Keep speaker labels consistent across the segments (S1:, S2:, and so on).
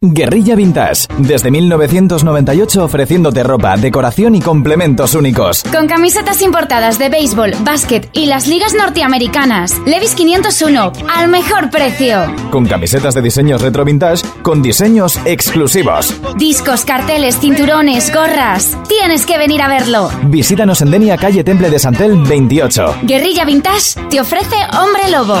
S1: Guerrilla Vintage, desde 1998 ofreciéndote ropa, decoración y complementos únicos.
S2: Con camisetas importadas de béisbol, básquet y las ligas norteamericanas. Levis 501, al mejor precio.
S1: Con camisetas de diseños retro vintage, con diseños exclusivos.
S2: Discos, carteles, cinturones, gorras. Tienes que venir a verlo.
S1: Visítanos en Denia, calle Temple de Santel 28.
S2: Guerrilla Vintage te ofrece Hombre Lobo.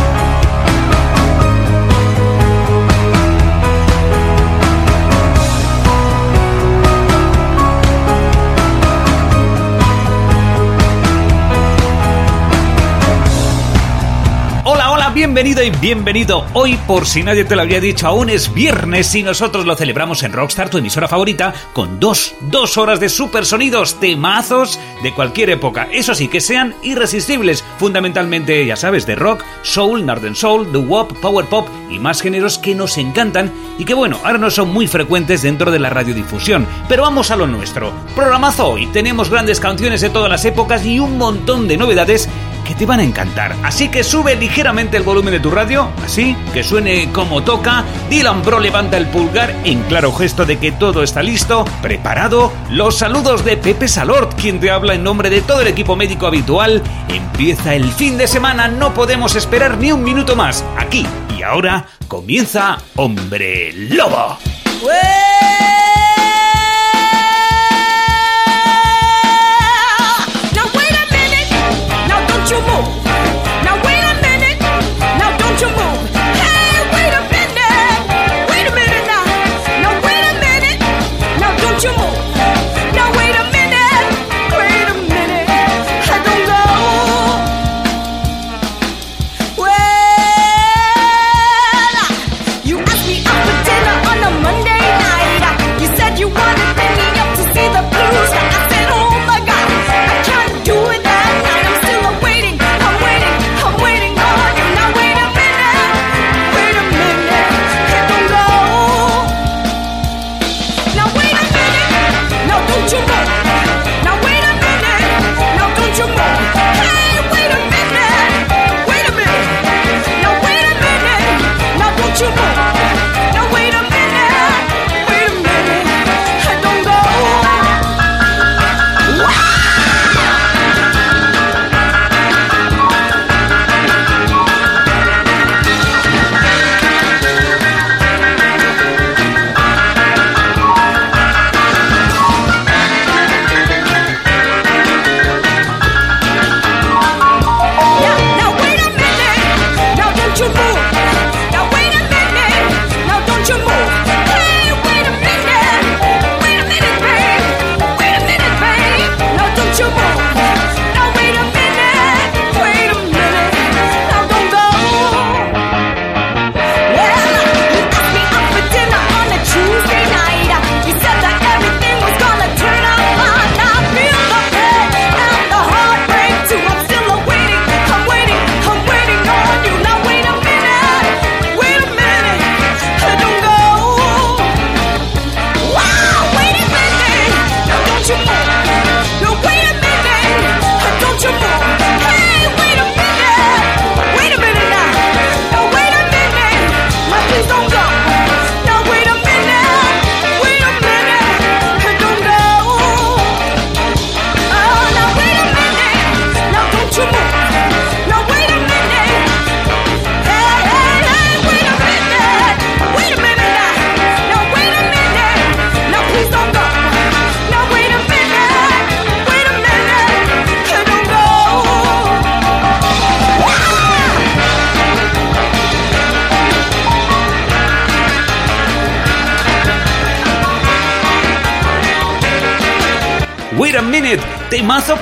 S3: Bienvenido y bienvenido. Hoy, por si nadie te lo había dicho, aún es viernes y nosotros lo celebramos en Rockstar, tu emisora favorita, con dos, dos horas de super sonidos, temazos de cualquier época. Eso sí, que sean irresistibles, fundamentalmente, ya sabes, de rock, soul, northern soul, the wop, power pop y más géneros que nos encantan y que bueno, ahora no son muy frecuentes dentro de la radiodifusión. Pero vamos a lo nuestro. Programazo hoy, tenemos grandes canciones de todas las épocas y un montón de novedades que te van a encantar. Así que sube ligeramente el volumen de tu radio, así que suene como toca. Dylan Bro levanta el pulgar en claro gesto de que todo está listo, preparado. Los saludos de Pepe Salort, quien te habla en nombre de todo el equipo médico habitual. Empieza el fin de semana, no podemos esperar ni un minuto más. Aquí y ahora comienza Hombre Lobo.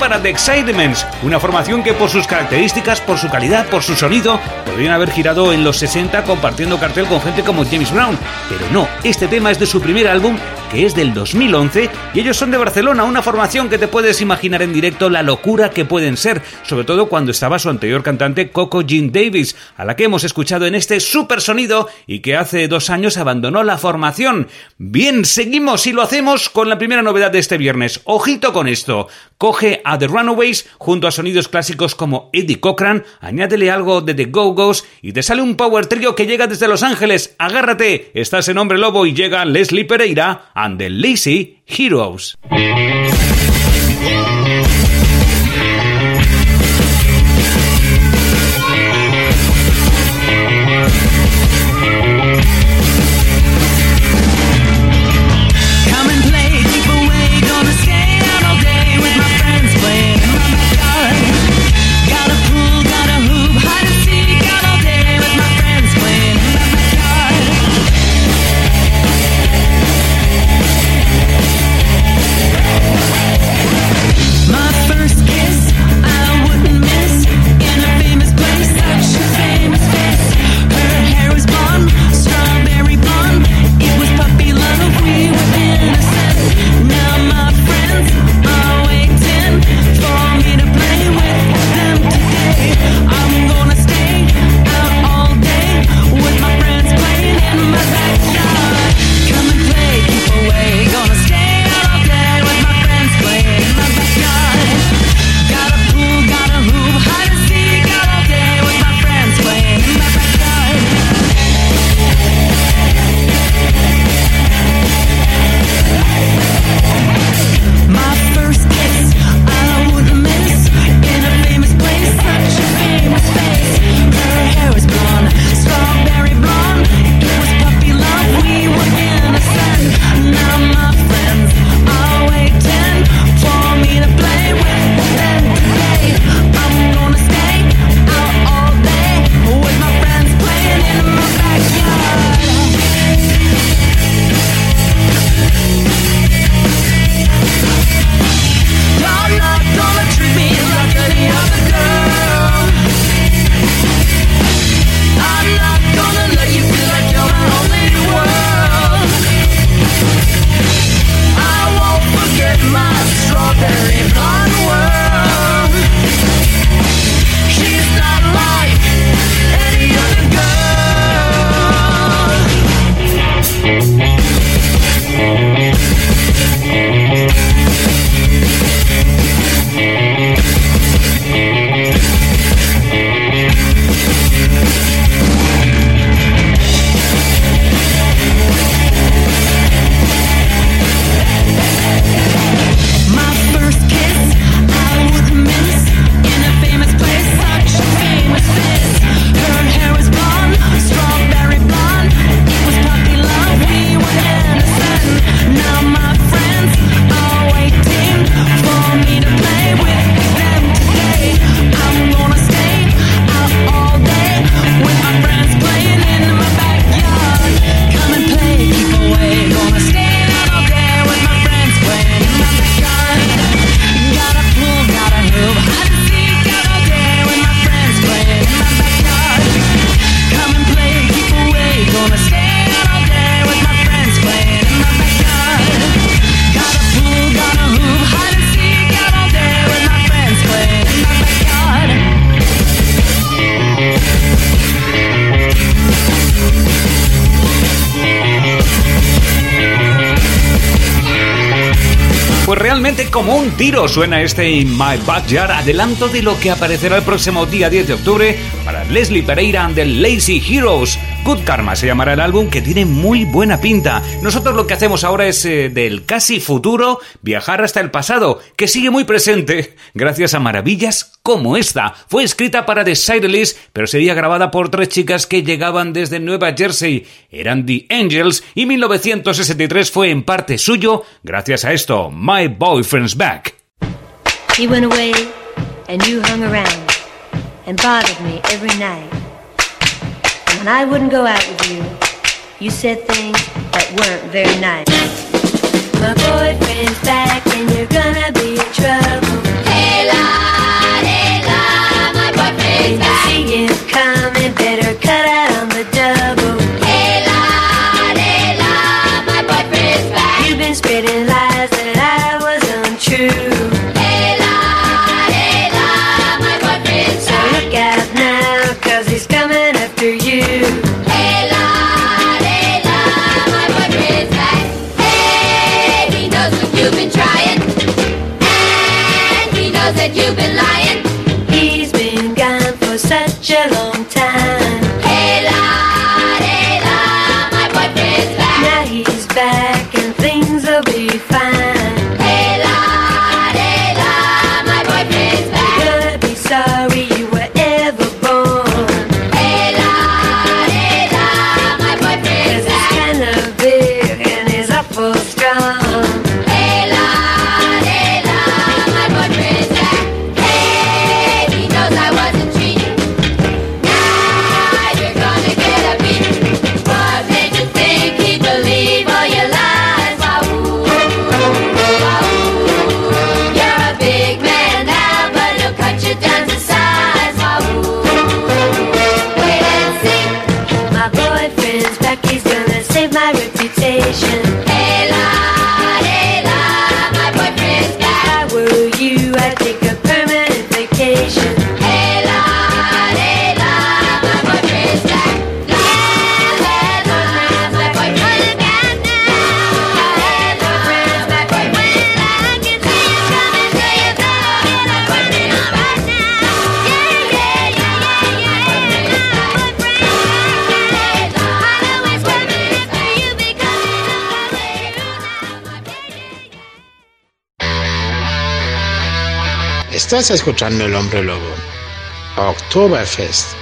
S3: Para The Excitements, una formación que por sus características, por su calidad, por su sonido, podrían haber girado en los 60 compartiendo cartel con gente como James Brown. Pero no, este tema es de su primer álbum
S4: que es del 2011 y ellos son de Barcelona, una formación que te puedes imaginar en directo la locura que pueden ser, sobre todo cuando estaba su anterior cantante Coco Jean Davis, a la que hemos escuchado en este super sonido y que hace dos años abandonó la formación. Bien, seguimos y lo hacemos con la primera novedad de este viernes. Ojito con esto. Coge a The Runaways junto a sonidos clásicos como Eddie Cochran, añádele algo de The Go-Go's y te sale un power trio que llega desde Los Ángeles. Agárrate, estás en Hombre Lobo y llega Leslie Pereira and the Lazy Heroes. Tiro suena este In My Backyard, adelanto de lo que aparecerá el próximo día 10 de octubre para Leslie Pereira and the Lazy Heroes. Good Karma se llamará el álbum que tiene muy buena pinta. Nosotros lo que hacemos ahora es eh, del casi futuro viajar hasta el pasado, que sigue muy presente gracias a maravillas como esta. Fue escrita para The Sideless, pero sería grabada por tres chicas que llegaban desde Nueva Jersey. Eran The Angels y 1963 fue en parte suyo gracias a esto, My Boyfriend's Back.
S5: He went away and you hung around and bothered me every night. when I wouldn't go out with you, you said things that weren't very nice. My boyfriend's back and you're gonna be in trouble.
S6: Estás escuchando El Hombre Lobo. Oktoberfest.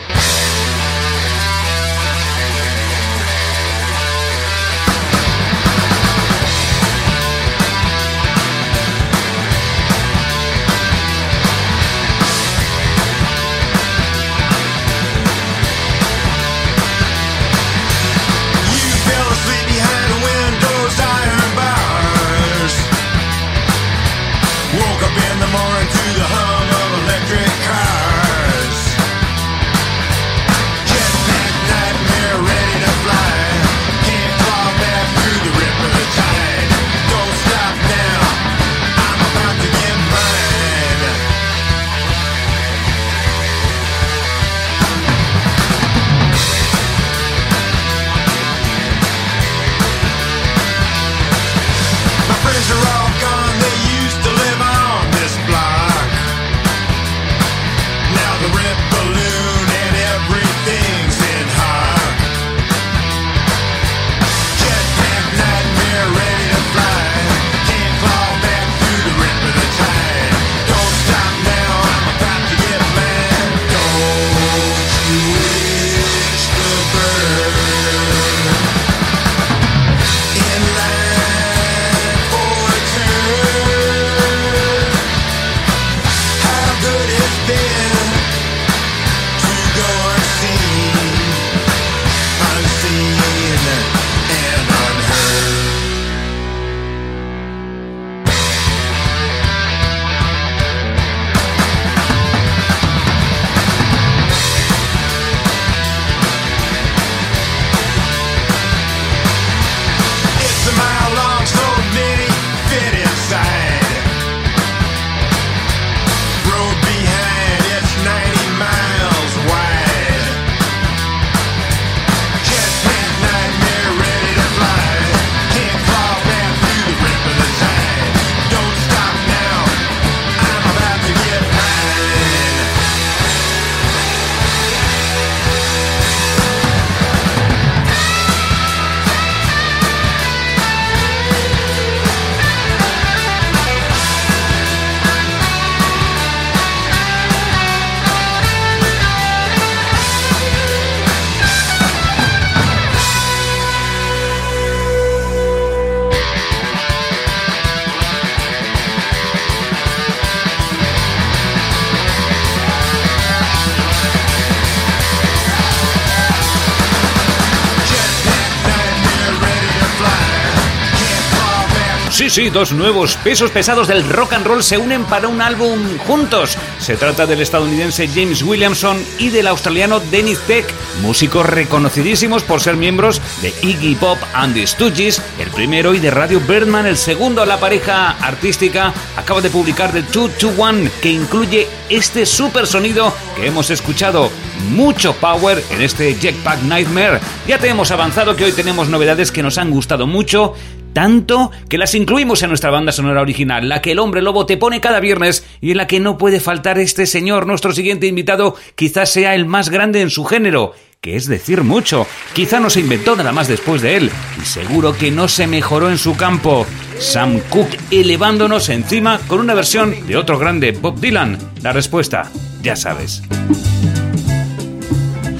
S7: Dos nuevos pesos pesados del rock and roll se unen para un álbum juntos. Se trata del estadounidense James Williamson y del australiano Dennis Peck, músicos reconocidísimos por ser miembros de Iggy Pop and the Stooges, el primero, y de Radio Birdman, el segundo. La pareja artística acaba de publicar The 221, que incluye este super sonido que hemos escuchado. Mucho power en este Jetpack Nightmare. Ya te hemos avanzado que hoy tenemos novedades que nos han gustado mucho tanto que las incluimos en nuestra banda sonora original, la que el hombre lobo te pone cada viernes y en la que no puede faltar este señor, nuestro siguiente invitado, quizás sea el más grande en su género, que es decir mucho. Quizá no se inventó nada más después de él, y seguro que no se mejoró en su campo. Sam Cooke elevándonos encima con una versión de otro grande, Bob Dylan. La respuesta, ya sabes.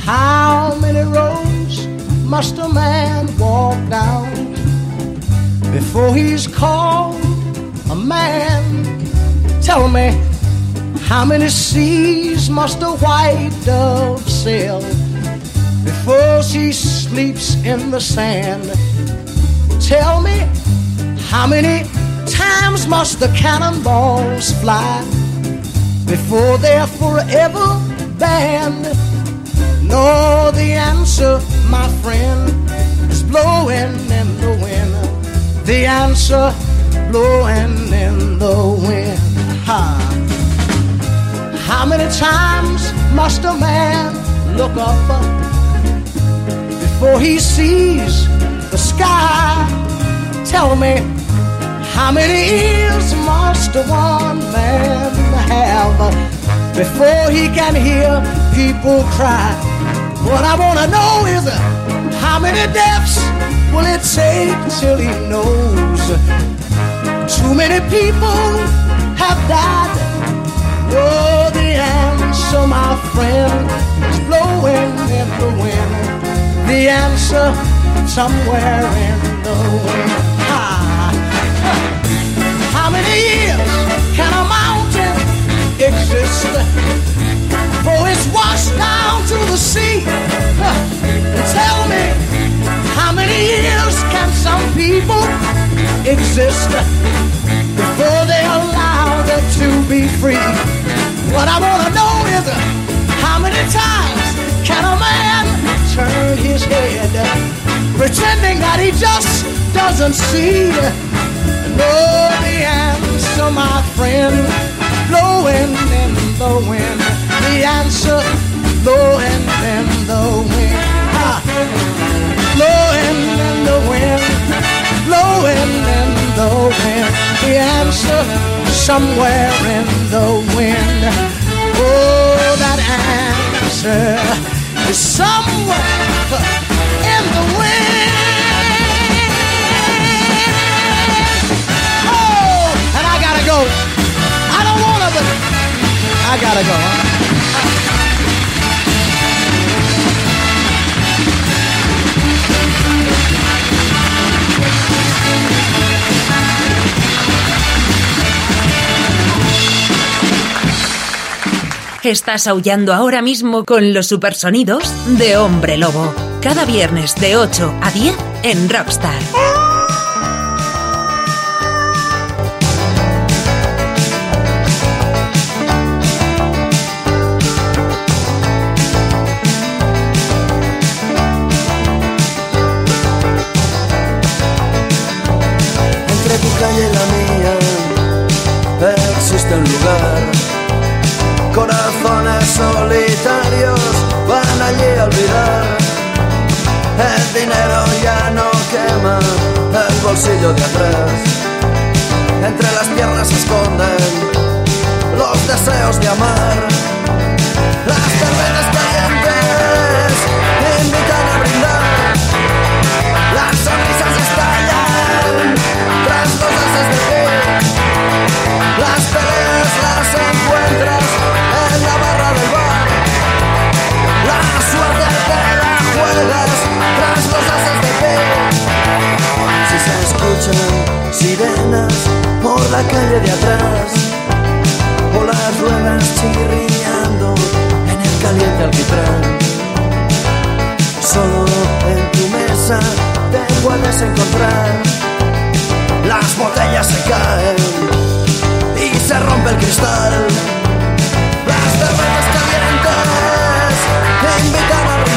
S8: A? Before he's called a man. Tell me, how many seas must a white dove sail before she sleeps in the sand? Tell me, how many times must the cannonballs fly before they're forever banned? No, the answer, my friend, is blowing in the wind the answer blowing in the wind. Ha. How many times must a man look up uh, before he sees the sky? Tell me, how many ears must one man have uh, before he can hear people cry? What I want to know is uh, how many deaths will it take till he knows? Too many people have died Oh, the answer, my friend, is blowing in the wind. The answer, somewhere in the wind. Ah. How many years can a mountain exist before it's washed down to the sea? Tell me, how many years can some people exist before they're allowed to be free? What I want to know is how many times can a man turn his head pretending that he just doesn't see? know the answer, my friend, blowing in the wind. The answer, blowing in the wind. Ah. Blowing in the wind, blowing in the wind. The answer, somewhere in the wind. Oh, that answer is somewhere in the wind. Oh, and I gotta go. I don't wanna, but I gotta go.
S9: Estás aullando ahora mismo con los supersonidos de Hombre Lobo. Cada viernes de 8 a 10 en Rockstar.
S10: Solitarios van allí a olvidar. El dinero ya no quema el bolsillo de atrás. Entre las piernas se esconden los deseos de amar. Las cervezas calientes invitan a brindar. Las sonrisas estallan tras los haces de pie. Las peleas las encuentras suerte te la juegas tras los haces de pie. Si se escuchan sirenas por la calle de atrás, o las ruedas chirriando en el caliente alquitrán. Solo en tu mesa te puedes encontrar. Las botellas se caen y se rompe el cristal. Las cervezas calientes te invitan a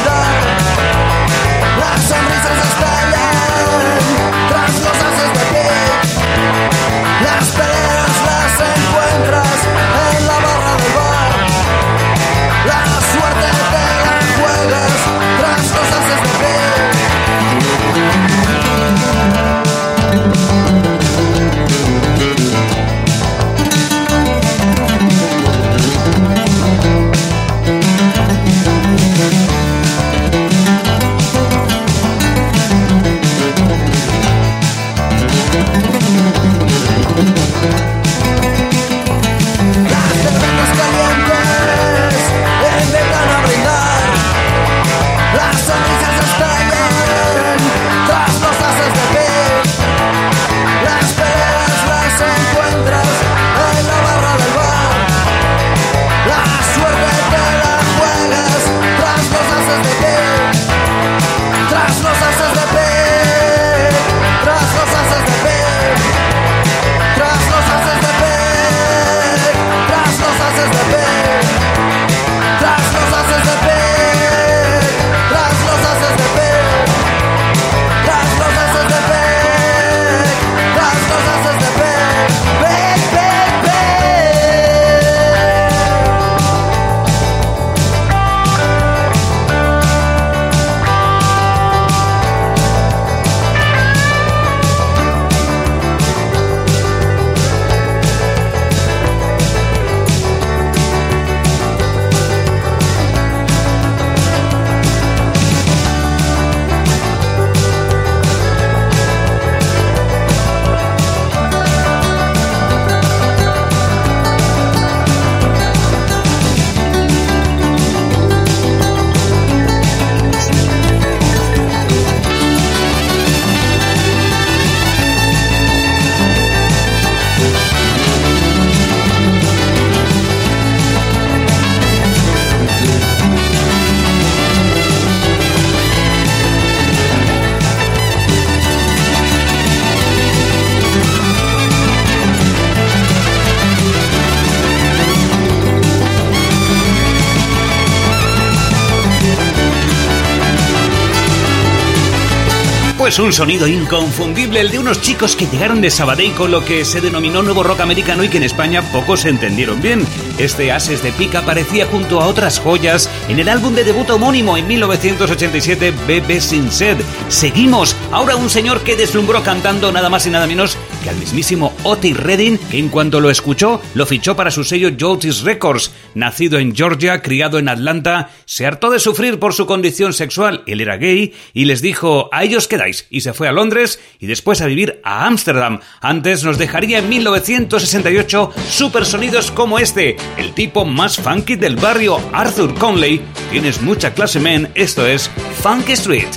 S7: un sonido inconfundible, el de unos chicos que llegaron de Sabadell con lo que se denominó nuevo rock americano y que en España pocos entendieron bien. Este Ases de Pica aparecía junto a otras joyas en el álbum de debut homónimo en 1987, Bebe Sin Sed. Seguimos, ahora un señor que deslumbró cantando nada más y nada menos que al mismísimo Otis Redding, que en cuanto lo escuchó, lo fichó para su sello Jotis Records. Nacido en Georgia, criado en Atlanta, se hartó de sufrir por su condición sexual, él era gay, y les dijo, a ellos quedáis, y se fue a Londres y después a vivir a Ámsterdam. Antes nos dejaría en 1968 supersonidos como este, el tipo más funky del barrio, Arthur Conley. Tienes mucha clase, men, esto es Funky Street.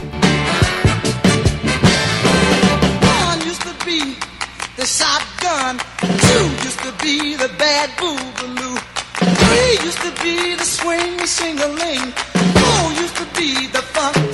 S8: Used to be the swing sing-a-ling. Oh, Four used to be the funk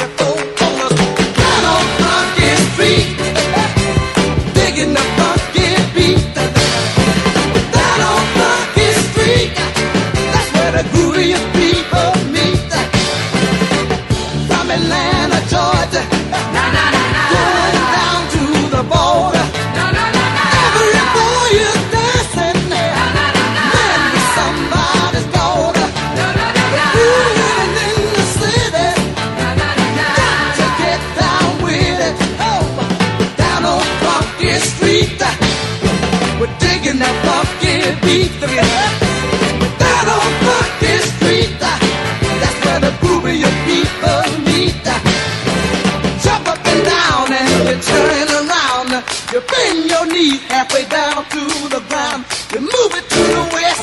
S8: turn around. You bend your knee halfway down to the ground. You move it to the west,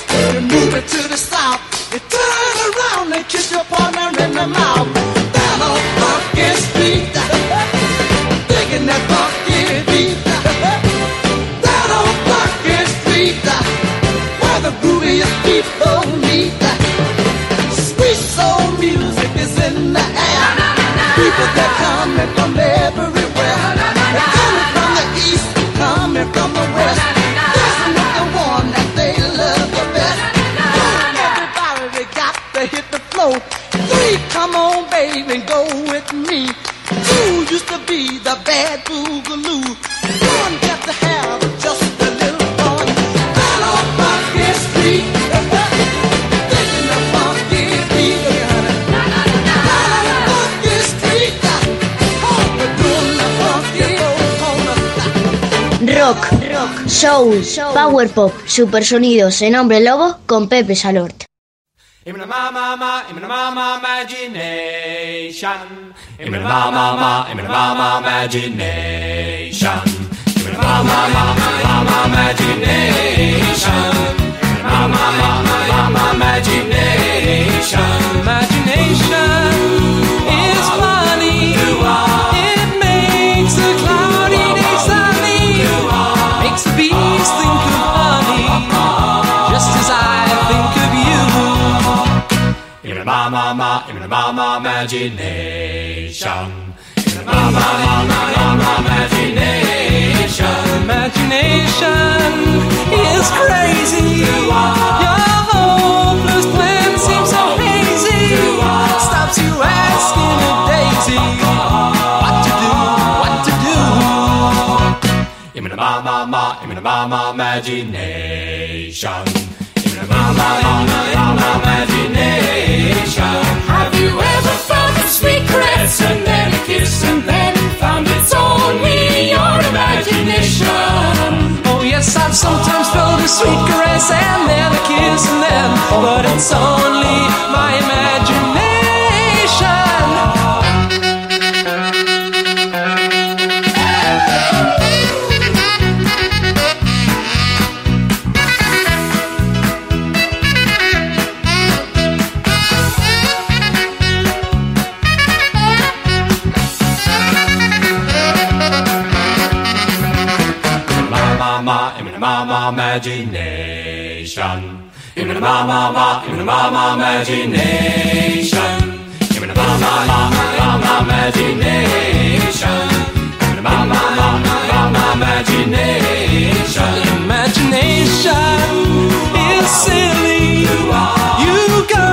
S11: power pop, supersonidos en Hombre Lobo con Pepe Salort.
S12: My ma ma, in my ma ma imagination. In my ma ma ma ma imagination. Imagination is crazy. Your hopeless plan seems so hazy. Stops you asking a daisy what to do, what to do. In my ma ma ma, in ma ma imagination. Oh, sometimes felt a sweet caress and then a kiss and then, but it's only my imagination. Imagination. In my ma ma ma, in my ma ma imagination. In my ma ma ma, ma ma imagination. In my ma ma ma, ma ma imagination. Imagination is silly. You go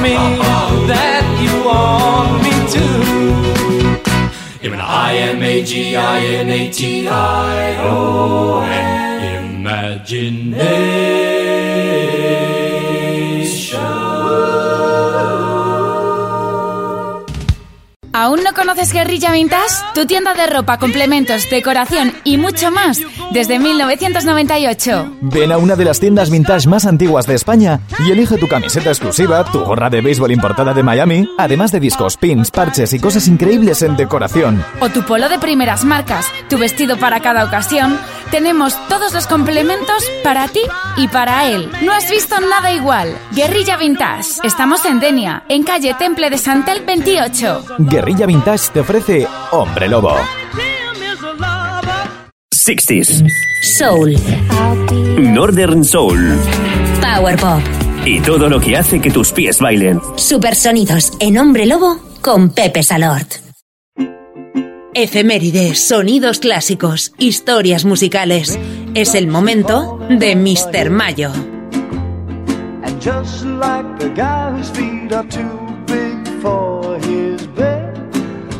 S13: me, that you want me to. M-I-M-A-G-I-N-A-T-I-O-N
S2: ¿Aún no conoces Guerrilla Vintage? Tu tienda de ropa, complementos, decoración y mucho más desde 1998.
S1: Ven a una de las tiendas vintage más antiguas de España y elige tu camiseta exclusiva, tu gorra de béisbol importada de Miami, además de discos, pins, parches y cosas increíbles en decoración.
S2: O tu polo de primeras marcas, tu vestido para cada ocasión. Tenemos todos los complementos para ti y para él. No has visto nada igual. Guerrilla Vintage. Estamos en Denia, en calle Temple de Santel 28.
S1: Guerrilla Vintage te ofrece Hombre Lobo.
S14: 60s,
S9: Soul,
S14: Northern Soul
S9: Power Pop,
S14: y todo lo que hace que tus pies bailen.
S9: Supersonidos en Hombre Lobo con Pepe Salort. Efemérides, sonidos clásicos, historias musicales. Es el momento de Mr. Mayo.
S10: And just like the guy whose feet are too big for bed,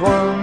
S10: one.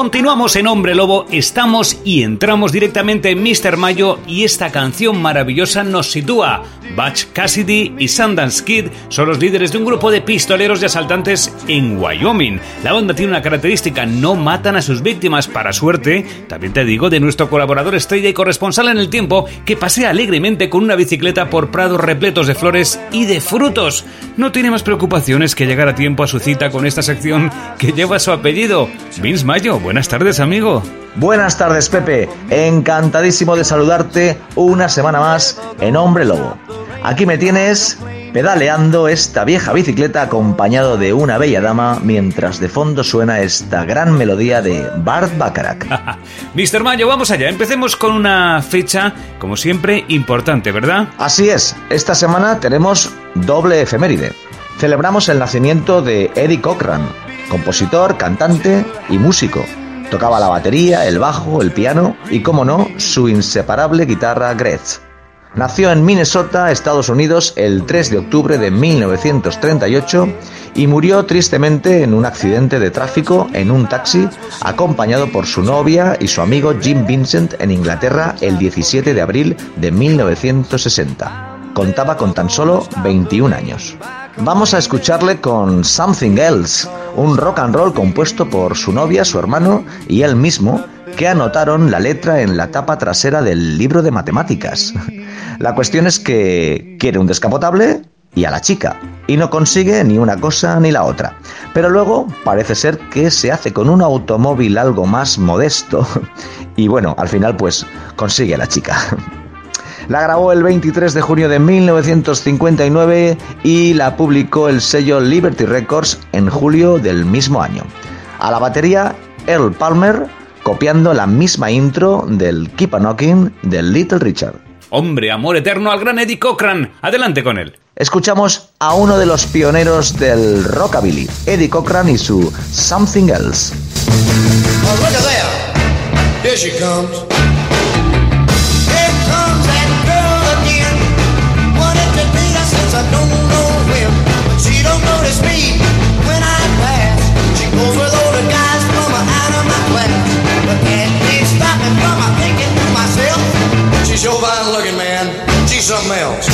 S7: Continuamos en Hombre Lobo, estamos y entramos directamente en Mr. Mayo y esta canción maravillosa nos sitúa. Butch Cassidy y Sundance Kid son los líderes de un grupo de pistoleros y asaltantes en Wyoming. La banda tiene una característica, no matan a sus víctimas para suerte, también te digo, de nuestro colaborador estrella y corresponsal en el tiempo que pasea alegremente con una bicicleta por prados repletos de flores y de frutos. No tiene más preocupaciones que llegar a tiempo a su cita con esta sección que lleva su apellido. Vince Mayo, buenas tardes amigo.
S15: Buenas tardes, Pepe. Encantadísimo de saludarte una semana más en Hombre Lobo. Aquí me tienes pedaleando esta vieja bicicleta acompañado de una bella dama mientras de fondo suena esta gran melodía de Bart Bacharach.
S7: Mr. Mayo, vamos allá. Empecemos con una fecha, como siempre, importante, ¿verdad?
S15: Así es, esta semana tenemos doble efeméride. Celebramos el nacimiento de Eddie Cochran, compositor, cantante y músico. Tocaba la batería, el bajo, el piano y, como no, su inseparable guitarra Gretsch. Nació en Minnesota, Estados Unidos, el 3 de octubre de 1938 y murió tristemente en un accidente de tráfico en un taxi, acompañado por su novia y su amigo Jim Vincent en Inglaterra el 17 de abril de 1960. Contaba con tan solo 21 años. Vamos a escucharle con Something Else, un rock and roll compuesto por su novia, su hermano y él mismo, que anotaron la letra en la tapa trasera del libro de matemáticas. La cuestión es que quiere un descapotable y a la chica, y no consigue ni una cosa ni la otra. Pero luego parece ser que se hace con un automóvil algo más modesto, y bueno, al final pues consigue a la chica. La grabó el 23 de junio de 1959 y la publicó el sello Liberty Records en julio del mismo año. A la batería, Earl Palmer, copiando la misma intro del Keep a Knocking de Little Richard.
S7: Hombre, amor eterno al gran Eddie Cochran. Adelante con él.
S15: Escuchamos a uno de los pioneros del rockabilly, Eddie Cochran y su Something Else.
S16: Oh, look at that. Here she comes. Something else.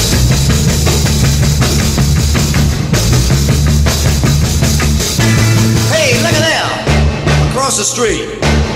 S16: Hey, look at that. Across the street.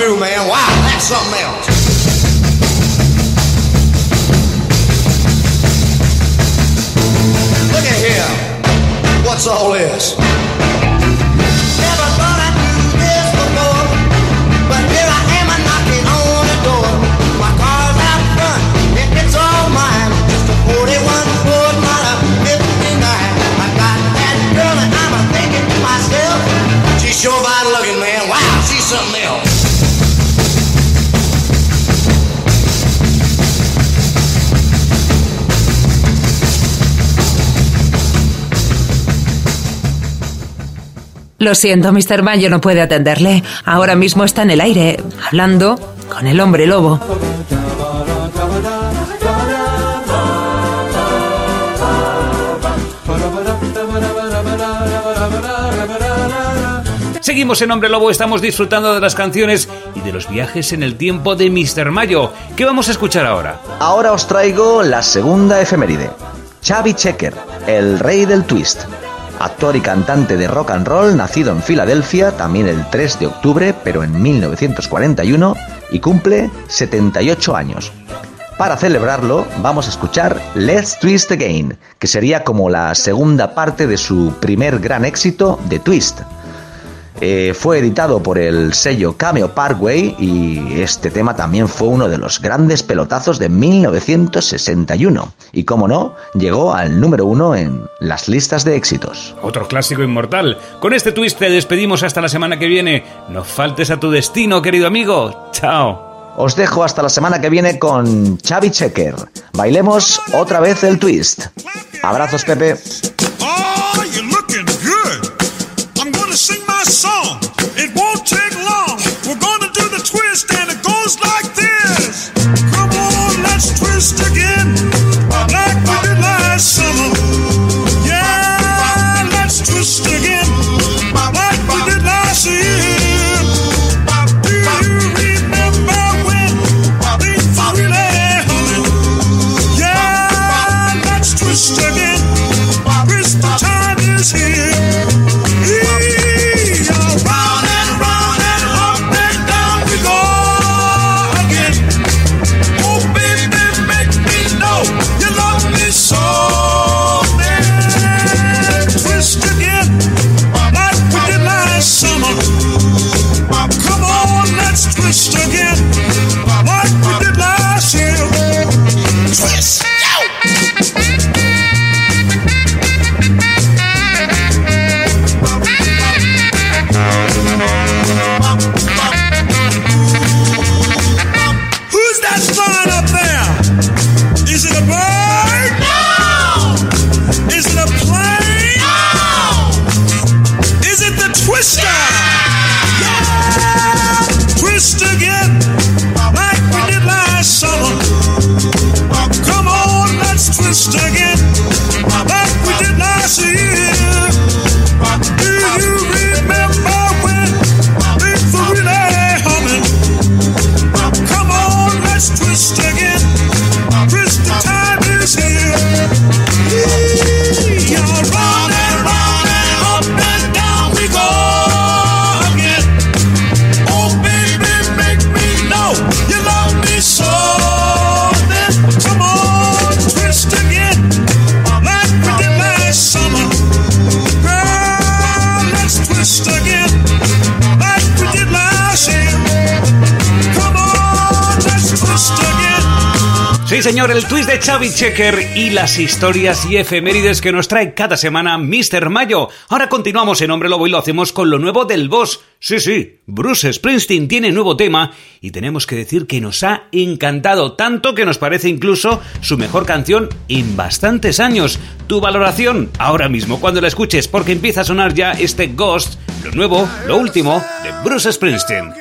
S17: true, man, wow, that's something else. Look at here. What's all this?
S9: Lo siento, Mr. Mayo no puede atenderle. Ahora mismo está en el aire, hablando con el hombre lobo.
S7: Seguimos en Hombre Lobo, estamos disfrutando de las canciones y de los viajes en el tiempo de Mr. Mayo. ¿Qué vamos a escuchar ahora?
S18: Ahora os traigo la segunda efeméride. Chavi Checker, el rey del twist. Actor y cantante de rock and roll, nacido en Filadelfia también el 3 de octubre, pero en 1941, y cumple 78 años. Para celebrarlo, vamos a escuchar Let's Twist Again, que sería como la segunda parte de su primer gran éxito, The Twist. Eh, fue editado por el sello Cameo Parkway y este tema también fue uno de los grandes pelotazos de 1961. Y como no, llegó al número uno en las listas de éxitos.
S7: Otro clásico inmortal. Con este twist te despedimos hasta la semana que viene. No faltes a tu destino, querido amigo. Chao.
S18: Os dejo hasta la semana que viene con Chavi Checker. Bailemos otra vez el twist. Abrazos, Pepe.
S7: Señor, el twist de Chavi Checker y las historias y efemérides que nos trae cada semana Mr. Mayo. Ahora continuamos en Hombre Lobo y lo hacemos con lo nuevo del boss. Sí, sí, Bruce Springsteen tiene nuevo tema y tenemos que decir que nos ha encantado tanto que nos parece incluso su mejor canción en bastantes años. Tu valoración ahora mismo cuando la escuches porque empieza a sonar ya este Ghost, lo nuevo, lo último de Bruce Springsteen.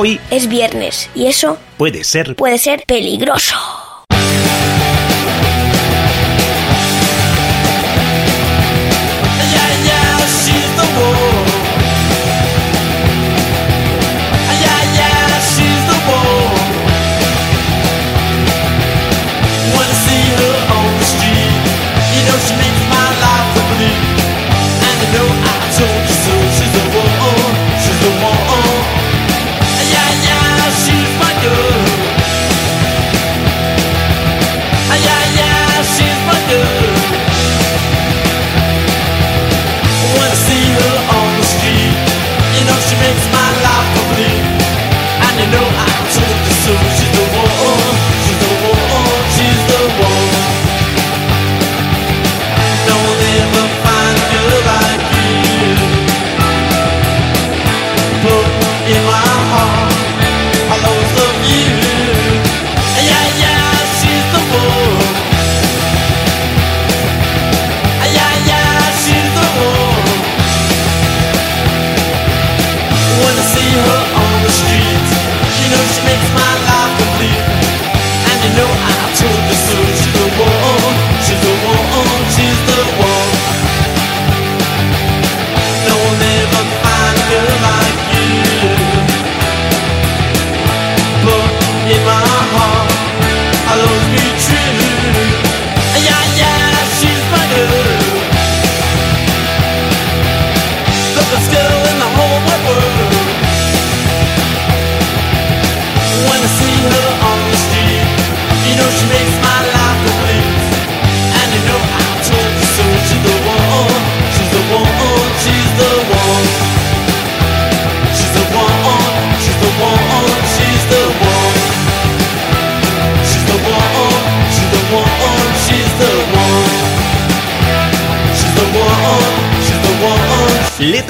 S19: hoy es viernes y eso
S7: puede ser
S19: puede ser peligroso.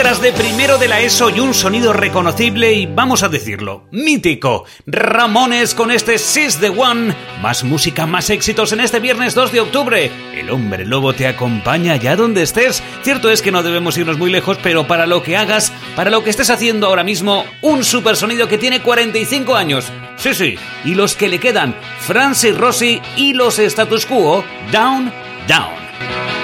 S7: Letras de primero de la ESO y un sonido reconocible y, vamos a decirlo, mítico. Ramones con este Sis the One. Más música, más éxitos en este viernes 2 de octubre. El hombre lobo te acompaña allá donde estés. Cierto es que no debemos irnos muy lejos, pero para lo que hagas, para lo que estés haciendo ahora mismo, un super sonido que tiene 45 años. Sí, sí. Y los que le quedan, Francis Rossi y los status quo, Down, Down.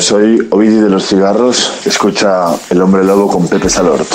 S20: Soy Ovidio de los Cigarros. Escucha El Hombre Lobo con Pepe Salort.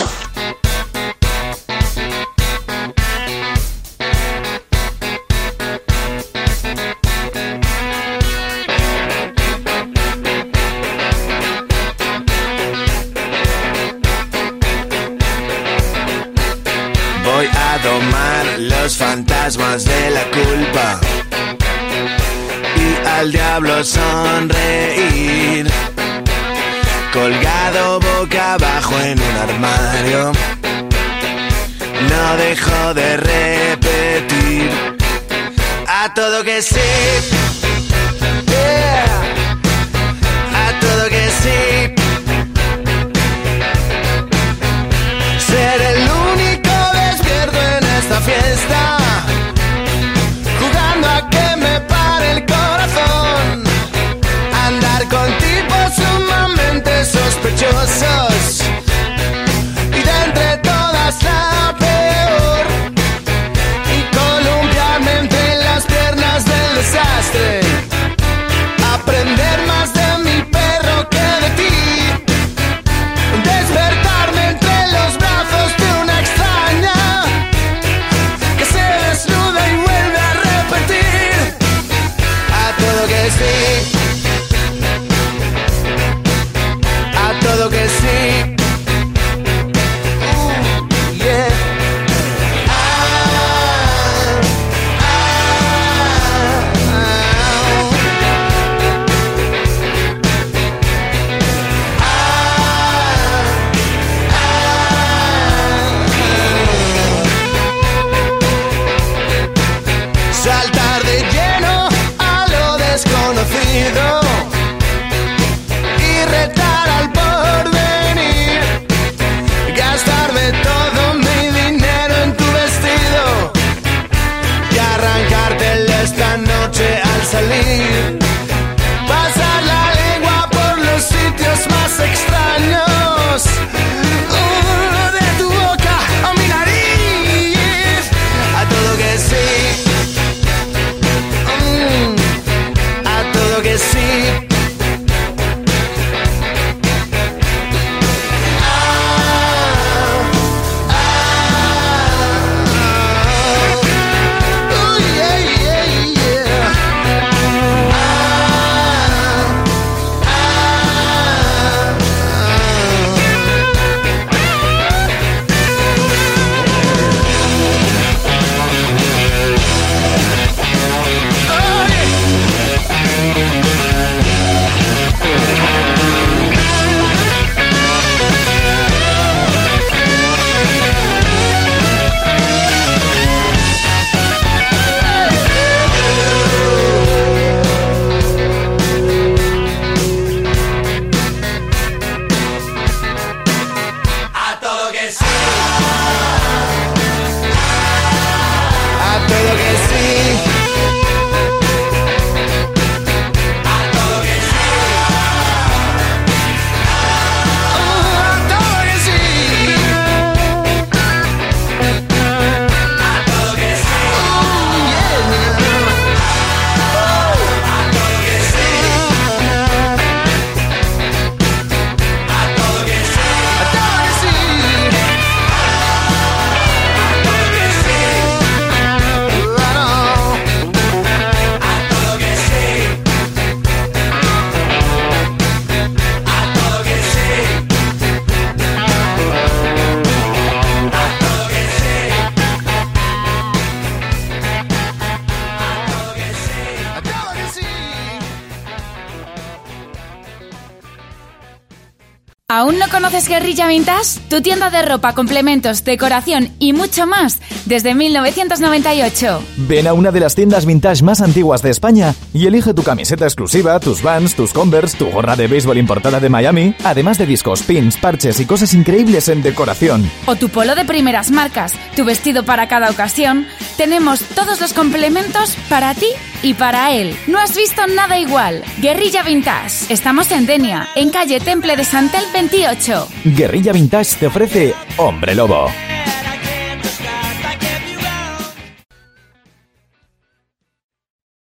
S2: Conoces Guerrilla Vintage? Tu tienda de ropa, complementos, decoración y mucho más desde 1998.
S1: Ven a una de las tiendas vintage más antiguas de España y elige tu camiseta exclusiva, tus vans, tus Converse, tu gorra de béisbol importada de Miami, además de discos, pins, parches y cosas increíbles en decoración.
S2: O tu polo de primeras marcas, tu vestido para cada ocasión. Tenemos todos los complementos para ti y para él. No has visto nada igual. Guerrilla Vintage. Estamos en Denia, en calle Temple de Santel 28.
S1: Guerrilla Vintage te ofrece Hombre Lobo.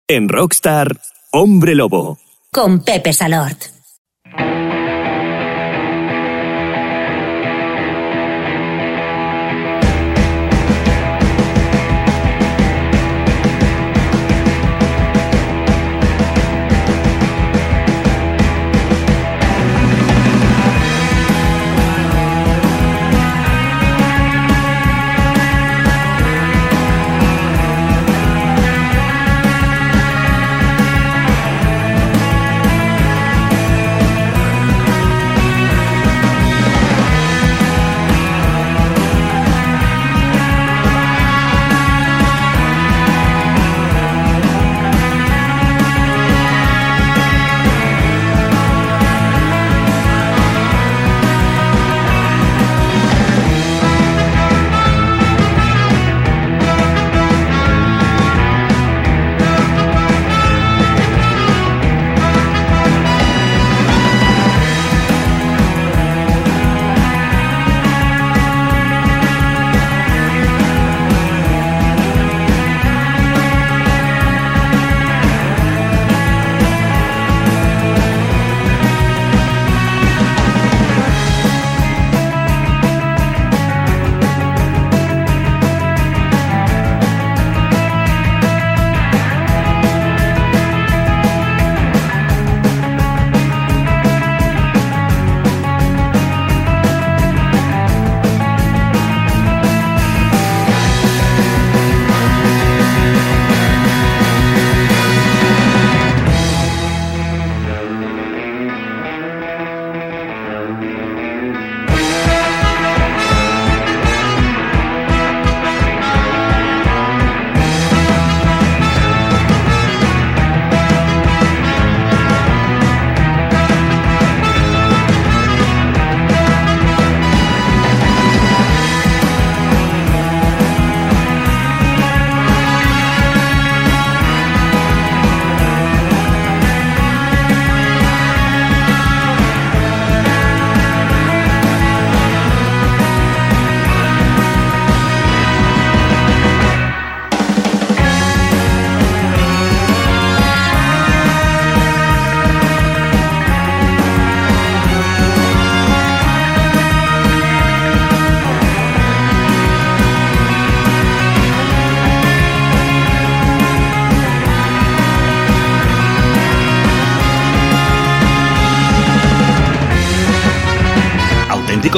S14: En Rockstar, Hombre Lobo.
S9: Con Pepe Salort.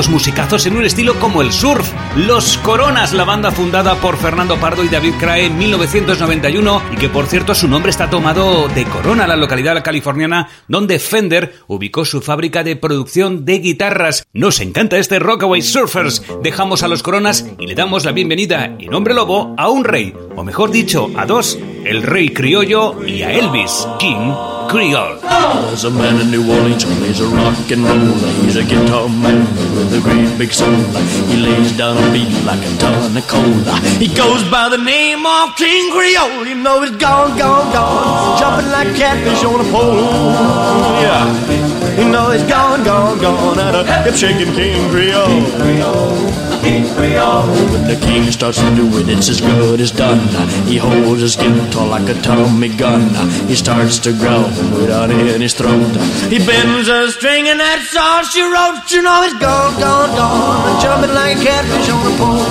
S7: Musicazos en un estilo como el surf. Los Coronas, la banda fundada por Fernando Pardo y David Crae en 1991 y que por cierto su nombre está tomado de Corona, la localidad californiana donde Fender ubicó su fábrica de producción de guitarras. Nos encanta este Rockaway Surfers. Dejamos a los Coronas y le damos la bienvenida en Hombre Lobo a un rey, o mejor dicho, a dos, el rey criollo y a Elvis, King Creole.
S21: There's a man in New Orleans plays a rock and roll. He's a guitar man with a great big soul. He lays down a beat like a ton of coal. He goes by the name of King Creole. You know he's gone, gone, gone. Jumping like catfish on a pole. Yeah. You know he's gone, gone, gone. At a hip shaking King Creole. When the king starts to do it, it's as good as done. He holds his guitar like a Tommy gun. He starts to growl without in his throat. He bends a string and that all she wrote. You know he's gone, gone, gone. Jumping like a catfish on a pole.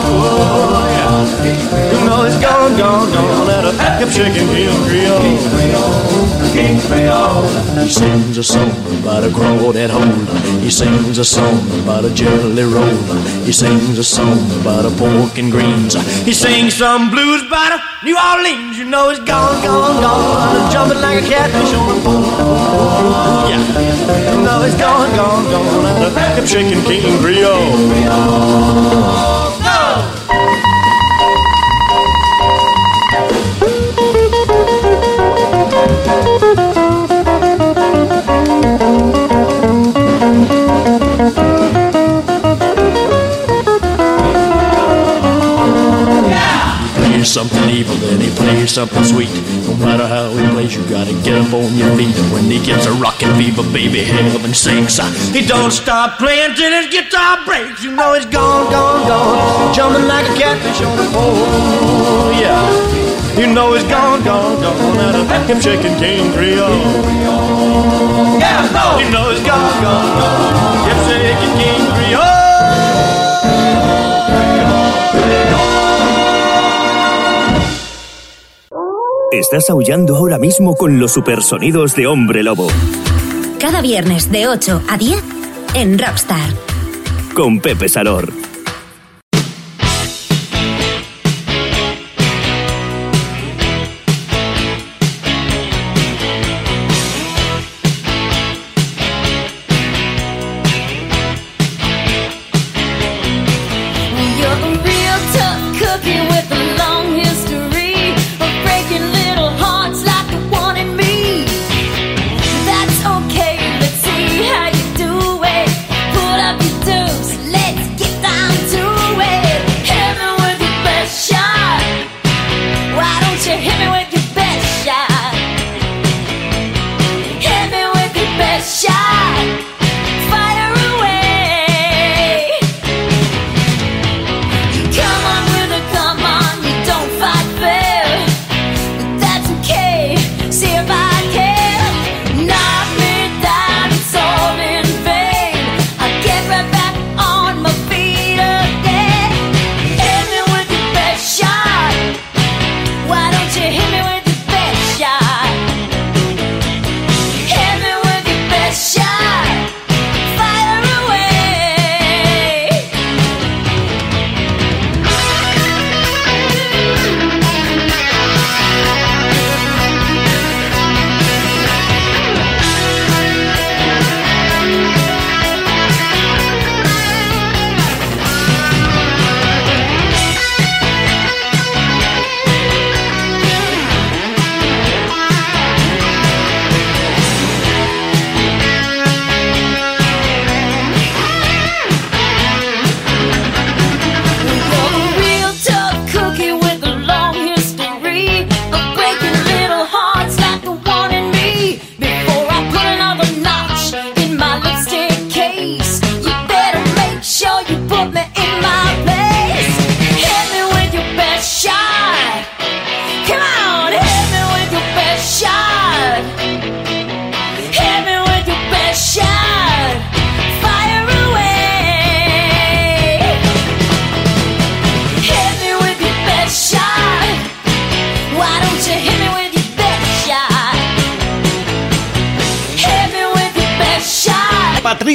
S21: You know he's gone, gone, gone. At a hip shaking King Creole. King Creole. He sings a song about a crawdad hole. He sings a song about a jelly roll. He sings a song about a pork and greens. He sings some blues about a New Orleans. You know he's gone, gone, gone. Jumping like a catfish on a pole. Yeah. You know he's gone, gone, gone. At a hip shaking King Creole. Something evil, then he plays something sweet. No matter how he plays, you gotta get up on your feet. And when he gets a rockin' fever, baby, heaven sinks. He don't stop playing till his guitar breaks. You know he's gone, gone, gone, jumping like a catfish on a pole. Yeah, you know he's gone, gone, gone, out of him shaking King Creole. Yeah, no, you know he's gone, gone, gone, hip shaking King Creole.
S14: Estás aullando ahora mismo con los supersonidos de Hombre Lobo.
S9: Cada viernes de 8 a 10 en Rockstar.
S14: Con Pepe Salor.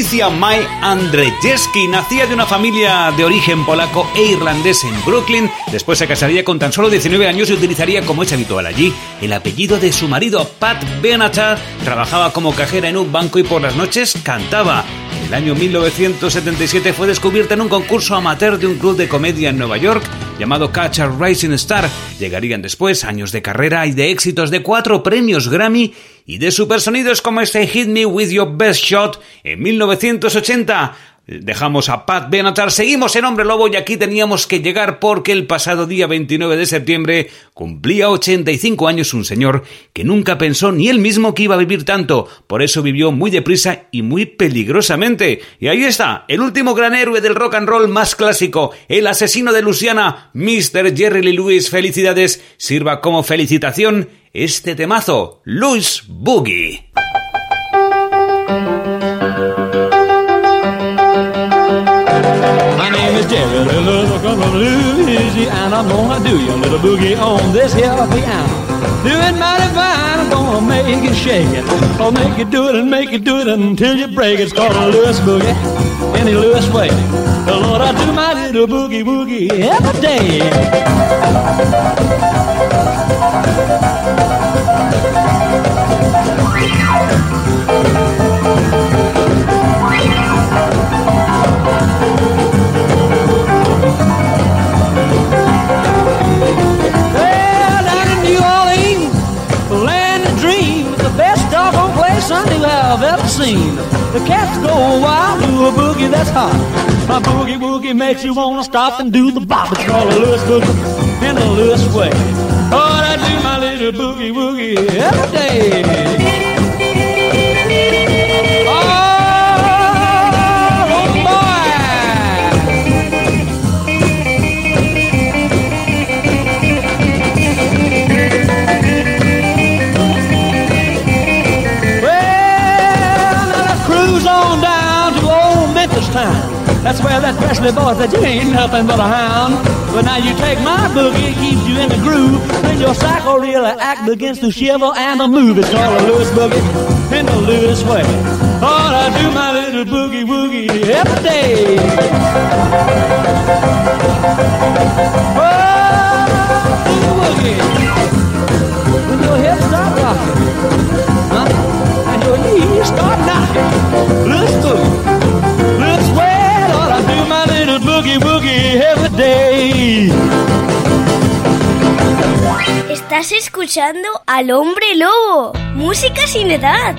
S7: Patricia May Andrzejewski nacía de una familia de origen polaco e irlandés en Brooklyn. Después se casaría con tan solo 19 años y utilizaría, como es habitual allí, el apellido de su marido, Pat Benatar. Trabajaba como cajera en un banco y por las noches cantaba. El año 1977 fue descubierta en un concurso amateur de un club de comedia en Nueva York llamado Catch a Rising Star. Llegarían después años de carrera y de éxitos de cuatro premios Grammy y de supersonidos como este Hit Me With Your Best Shot en 1980. Dejamos a Pat Benatar, seguimos en Hombre Lobo y aquí teníamos que llegar porque el pasado día 29 de septiembre cumplía 85 años un señor que nunca pensó ni él mismo que iba a vivir tanto, por eso vivió muy deprisa y muy peligrosamente. Y ahí está, el último gran héroe del rock and roll más clásico, el asesino de Luciana, Mr. Jerry Lee Lewis, felicidades, sirva como felicitación este temazo, Louis Boogie.
S22: Jerry I come from Louisiana. I'm gonna do your little boogie on this here piano. Do it mighty fine, I'm gonna make it shake it. I'll make you do it and make you do it until you break it. It's called a Lewis boogie, any Lewis way. The Lord, I do my little boogie woogie every day. Seen. The cats go wild to a boogie that's hot. My boogie woogie makes you wanna stop and do the bop. It's called a Lewis boogie in a Lewis way. Oh, I do my little boogie woogie every day. Town. That's where that Presley boy said you ain't nothing but a hound. But now you take my boogie, it keeps you in the groove. Then your psycho really act begins to shiver and to move. It's called a Lewis boogie in the Lewis way. Oh, I do my little boogie woogie every day. Oh, boogie. When your hips start rocking, huh? and your knees start knocking. Let's boogie. Boogie woogie every day.
S23: Estás escuchando al hombre lobo. Música sin edad.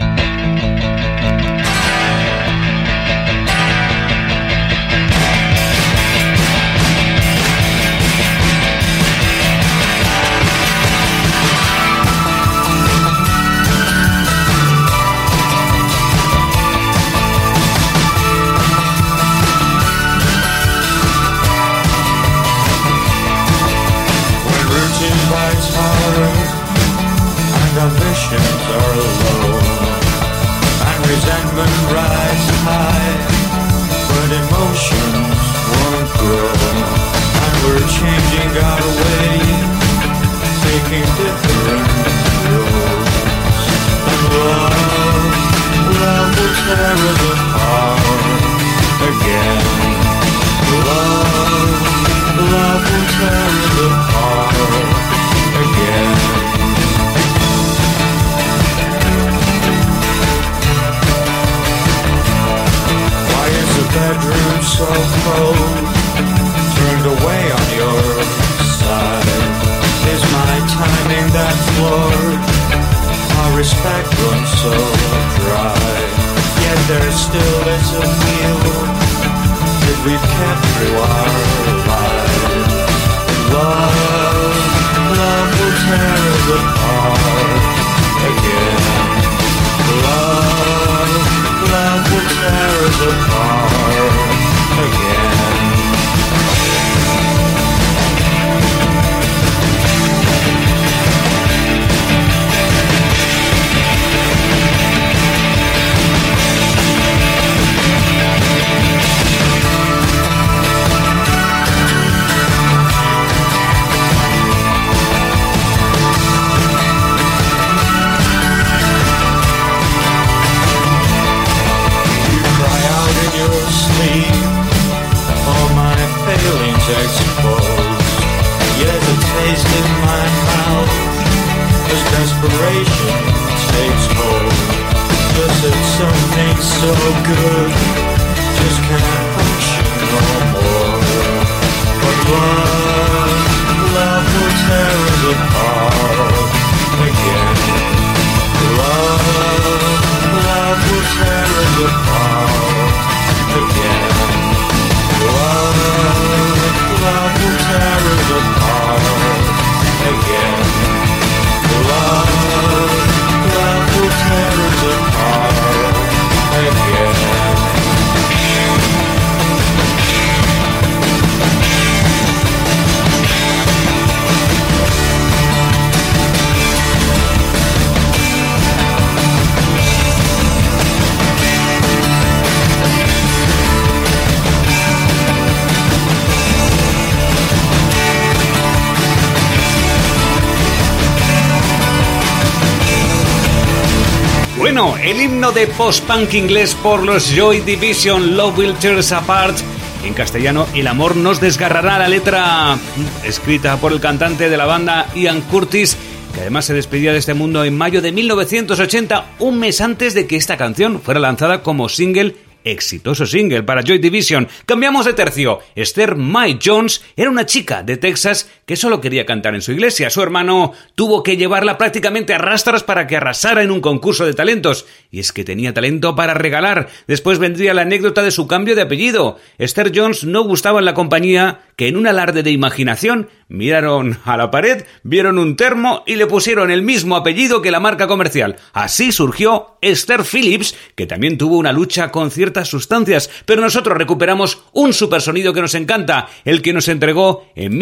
S7: De post-punk inglés por los Joy Division, Love Will Tear Apart. En castellano, El amor nos desgarrará la letra escrita por el cantante de la banda Ian Curtis, que además se despedía de este mundo en mayo de 1980, un mes antes de que esta canción fuera lanzada como single exitoso single para Joy Division. Cambiamos de tercio. Esther Mike Jones era una chica de Texas que solo quería cantar en su iglesia. Su hermano tuvo que llevarla prácticamente a rastras para que arrasara en un concurso de talentos. Y es que tenía talento para regalar. Después vendría la anécdota de su cambio de apellido. Esther Jones no gustaba en la compañía que en un alarde de imaginación miraron a la pared, vieron un termo y le pusieron el mismo apellido que la marca comercial. Así surgió Esther Phillips, que también tuvo una lucha con ciertas sustancias, pero nosotros recuperamos un supersonido que nos encanta, el que nos entregó en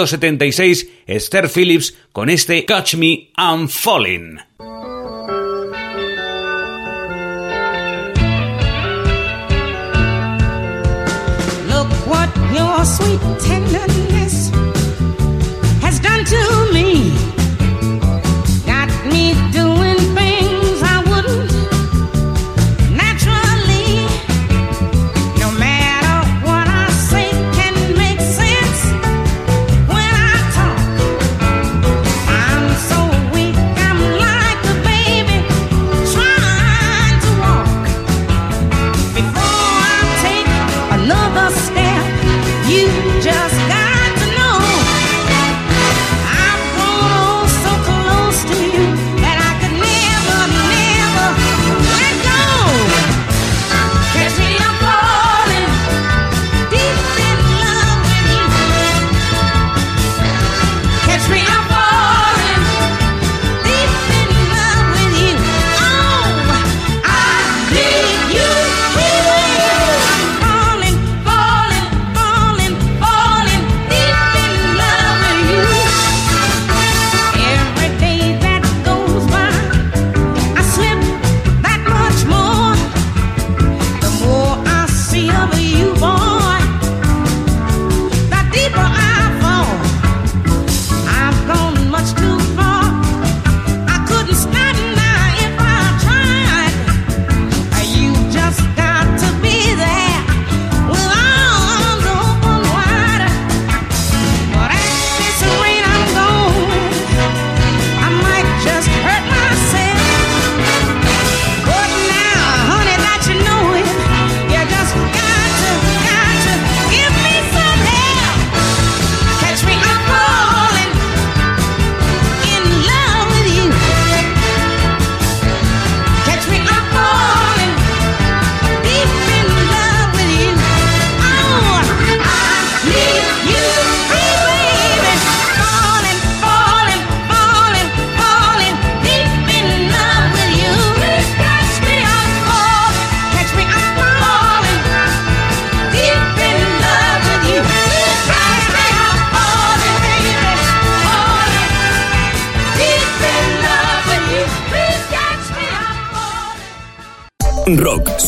S7: 1976 Esther Phillips con este Catch Me I'm Falling.
S3: Look what your sweet tenderness has done to me.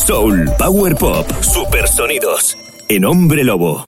S14: Soul, power pop, supersonidos. En Hombre Lobo.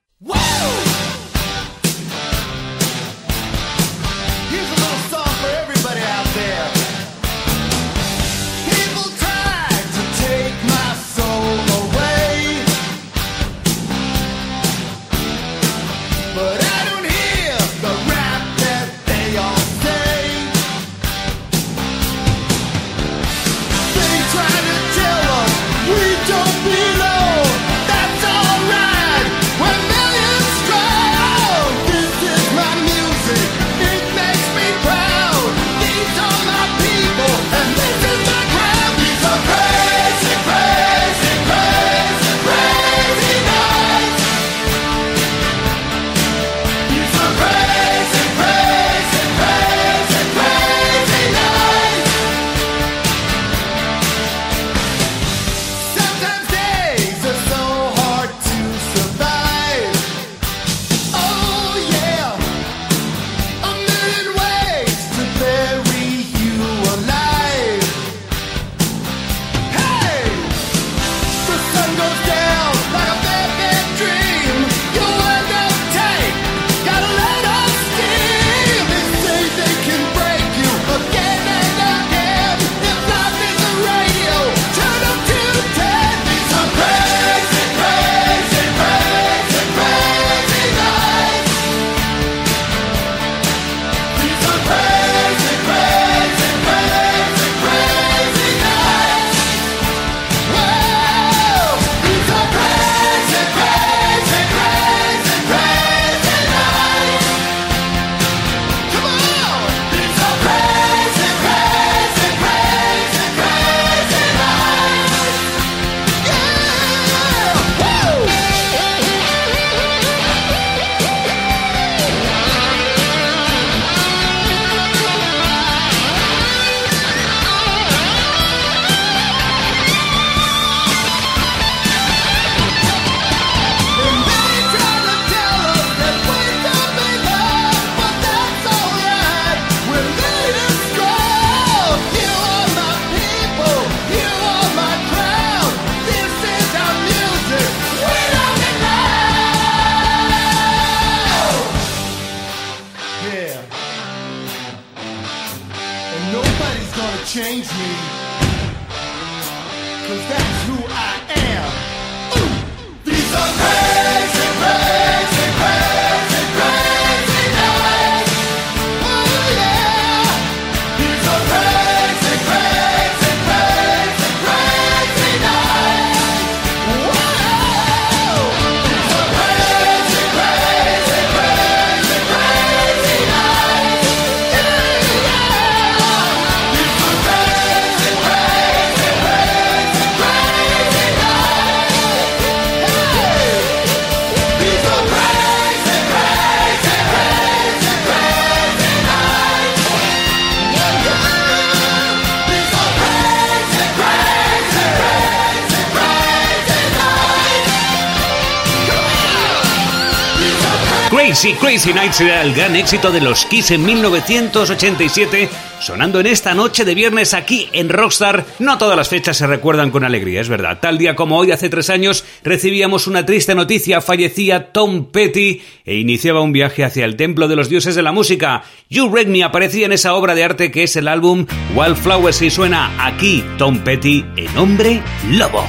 S12: Crazy
S7: será el gran éxito de los Kiss en 1987, sonando en esta noche de viernes aquí en Rockstar. No todas las fechas se recuerdan con alegría, es verdad. Tal día como hoy, hace tres años, recibíamos una triste noticia. Fallecía Tom Petty e iniciaba un viaje hacia el templo de los dioses de la música. You Read Me aparecía en esa obra de arte que es el álbum Wildflowers y suena aquí Tom Petty en Hombre Lobo.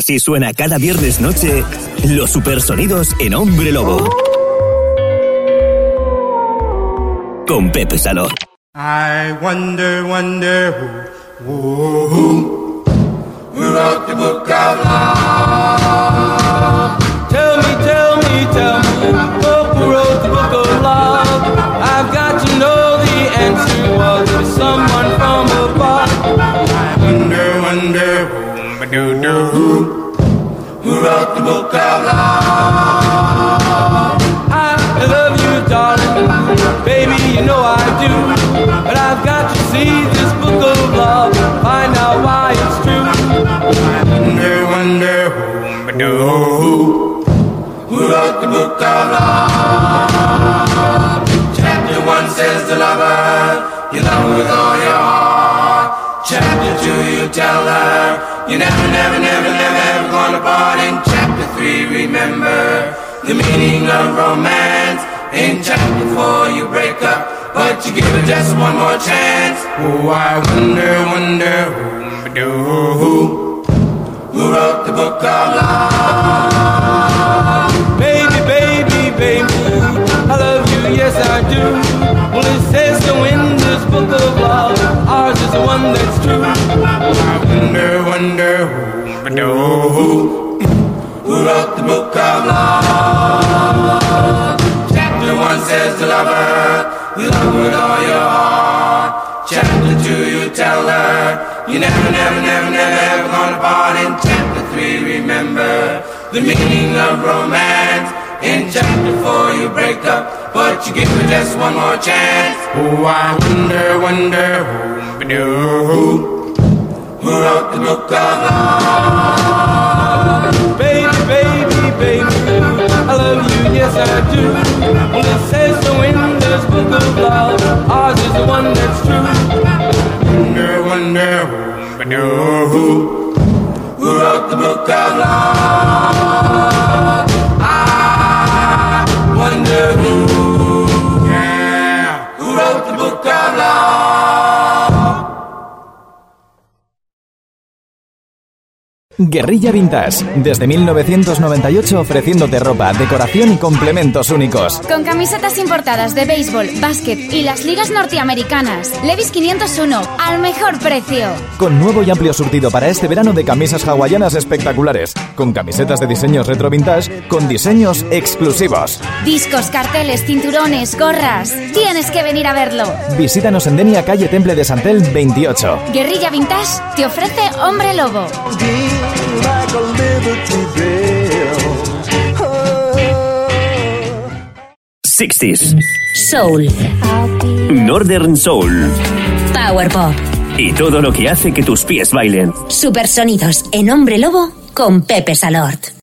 S14: Así suena cada viernes noche los supersonidos en Hombre Lobo. Con Pepe
S24: love.
S12: Book of love.
S24: I love
S12: you, darling, baby, you know I do. But I've got to see this book of love, find out why it's true.
S24: I wonder, wonder who, ba-doo, who, wrote the book of love. Chapter one says the lover, you love with all your heart. Chapter two, you tell her, you never, never, never, never, ever gonna part. In three, remember the meaning of romance. In chapter four, you break up, but you give it just one more chance. Oh, I wonder, wonder who, who, who wrote the book of love.
S12: Baby, baby, baby, I love you, yes I do. Well, it says so in this book of love, ours is the one that's true.
S24: I wonder, wonder who, ba-doo, who, who wrote the book of love. Chapter one says to lover, you love with all your heart. Chapter two, you tell her, you never, never, never, never, ever gonna part. In chapter three, remember the meaning of romance. In chapter four, you break up, but you give her just one more chance. Oh, I wonder, wonder who, who, who wrote the book of love.
S12: Baby, I love you, yes I do. Well, it says so in this book of love, ours is the one that's true.
S24: Wonder, wonder ba-doo, who, who wrote the book of love.
S1: Guerrilla Vintage, desde 1998 ofreciéndote ropa, decoración y complementos únicos.
S2: Con camisetas importadas de béisbol, básquet y las ligas norteamericanas. Levis 501, al mejor precio.
S1: Con nuevo y amplio surtido para este verano de camisas hawaianas espectaculares, con camisetas de diseños retro vintage, con diseños exclusivos.
S2: Discos, carteles, cinturones, gorras. Tienes que venir a verlo.
S1: Visítanos en Denia, calle Temple de Santel 28.
S2: Guerrilla Vintage te ofrece Hombre Lobo.
S13: Like a Liberty Bell.
S14: 60s,
S6: Soul,
S14: Northern Soul
S6: Power Pop,
S14: y todo lo que hace que tus pies bailen.
S6: Supersonidos en Hombre Lobo con Pepe Salort.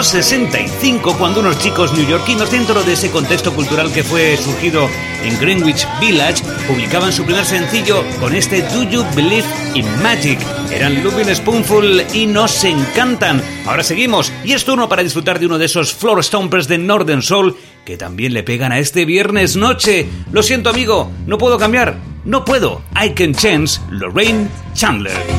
S3: 1965 cuando unos chicos neoyorquinos dentro de ese contexto cultural que fue surgido en Greenwich Village publicaban su primer sencillo con este Do You Believe in Magic. Eran Lubin Spoonful y nos encantan. Ahora seguimos y es turno para disfrutar de uno de esos floor stompers de Northern Soul que también le pegan a este viernes noche. Lo siento amigo, no puedo cambiar. No puedo. I can change Lorraine Chandler.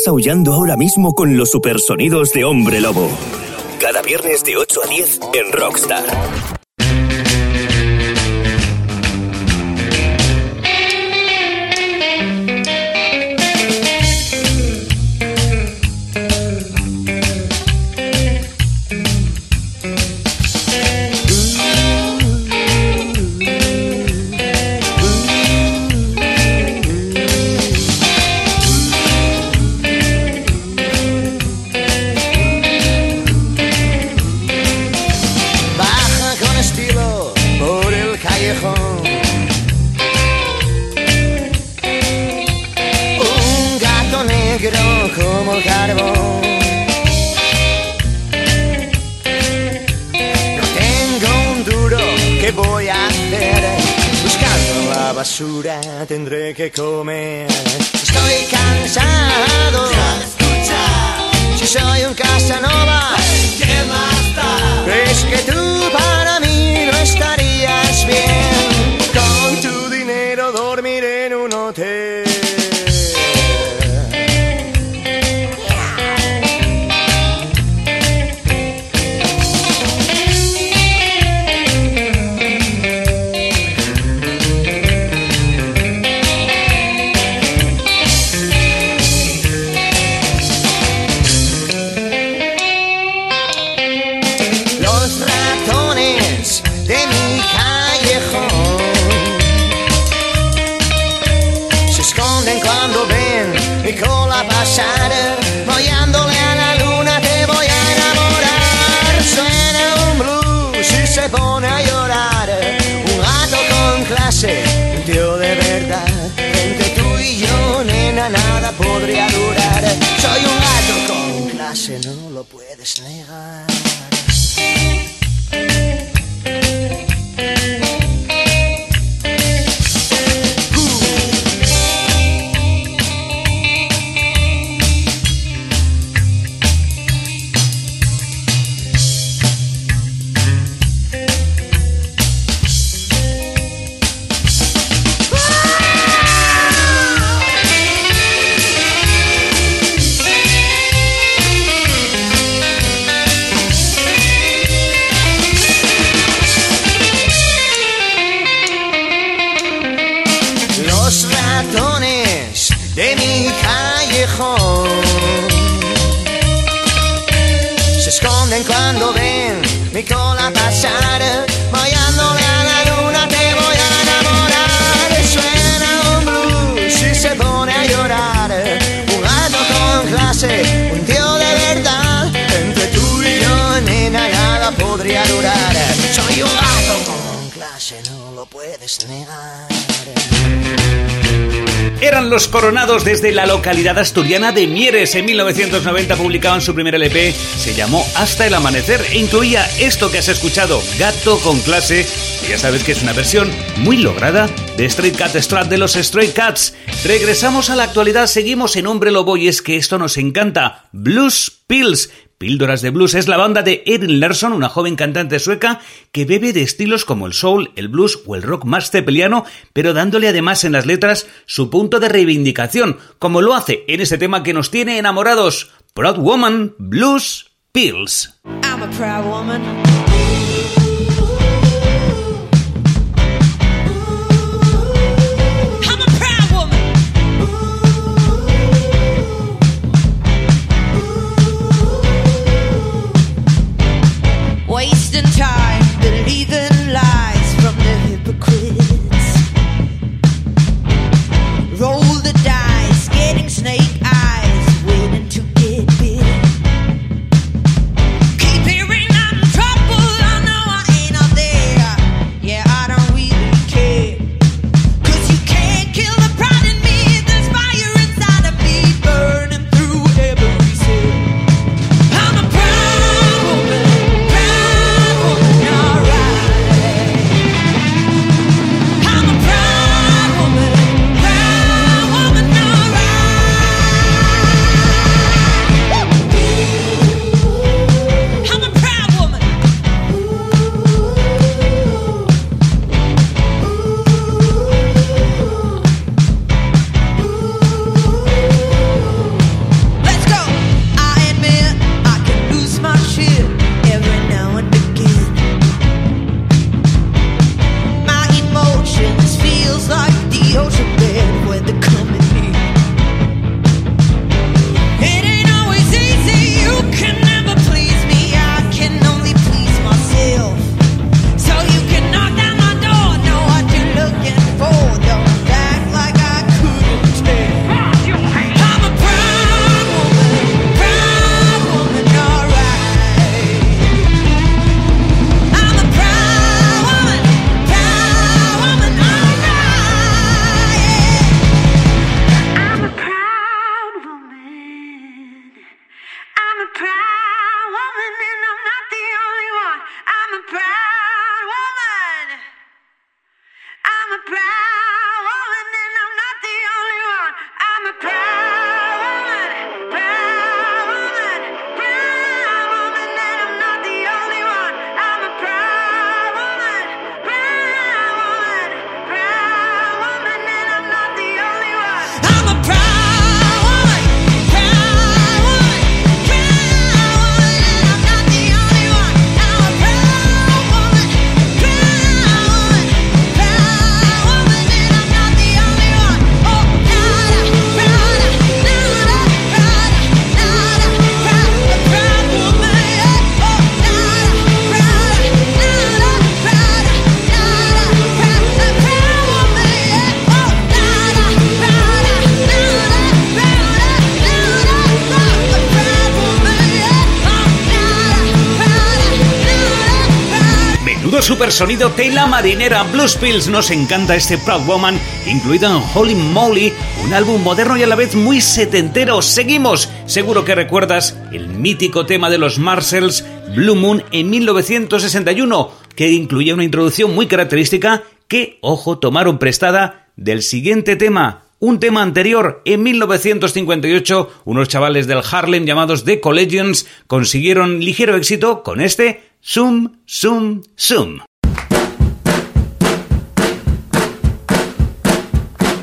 S14: Estás aullando ahora mismo con los supersonidos de Hombre Lobo. Cada viernes de 8 a 10 en Rockstar.
S25: Mi callejón. Se esconden cuando ven mi cola pasar,
S12: vayándole a la luna te voy a enamorar. Suena un blues y se pone a llorar, gato con clase, un tío de verdad. Entre tú y yo, nena, nada podría durar. Soy un gato con clase, no lo puedes negar.
S7: Eran los coronados desde la localidad asturiana de Mieres. En 1990 publicaban su primer LP, se llamó Hasta el Amanecer e incluía esto que has escuchado, Gato con clase. Y ya sabes que es una versión muy lograda de Stray Cat Strat de los Stray Cats. Regresamos a la actualidad, seguimos en Hombre Lobo y es que esto nos encanta. Blues Pills. Píldoras de Blues es la banda de Erin Larson, una joven cantante sueca que bebe de estilos como el soul, el blues o el rock más cepeliano, pero dándole además en las letras su punto de reivindicación, como lo hace en ese tema que nos tiene enamorados, Proud Woman Blues Pills. Supersonido Tela Marinera Blues Pills. Nos encanta este Proud Woman, incluido en Holy Moly, un álbum moderno y a la vez muy setentero. Seguimos. Seguro que recuerdas el mítico tema de los Marshalls, Blue Moon, en 1961, que incluía una introducción muy característica que, ojo, tomaron prestada del siguiente tema. Un tema anterior, en 1958, unos chavales del Harlem llamados The Collegians consiguieron ligero éxito con este Zoom, Zoom, Zoom.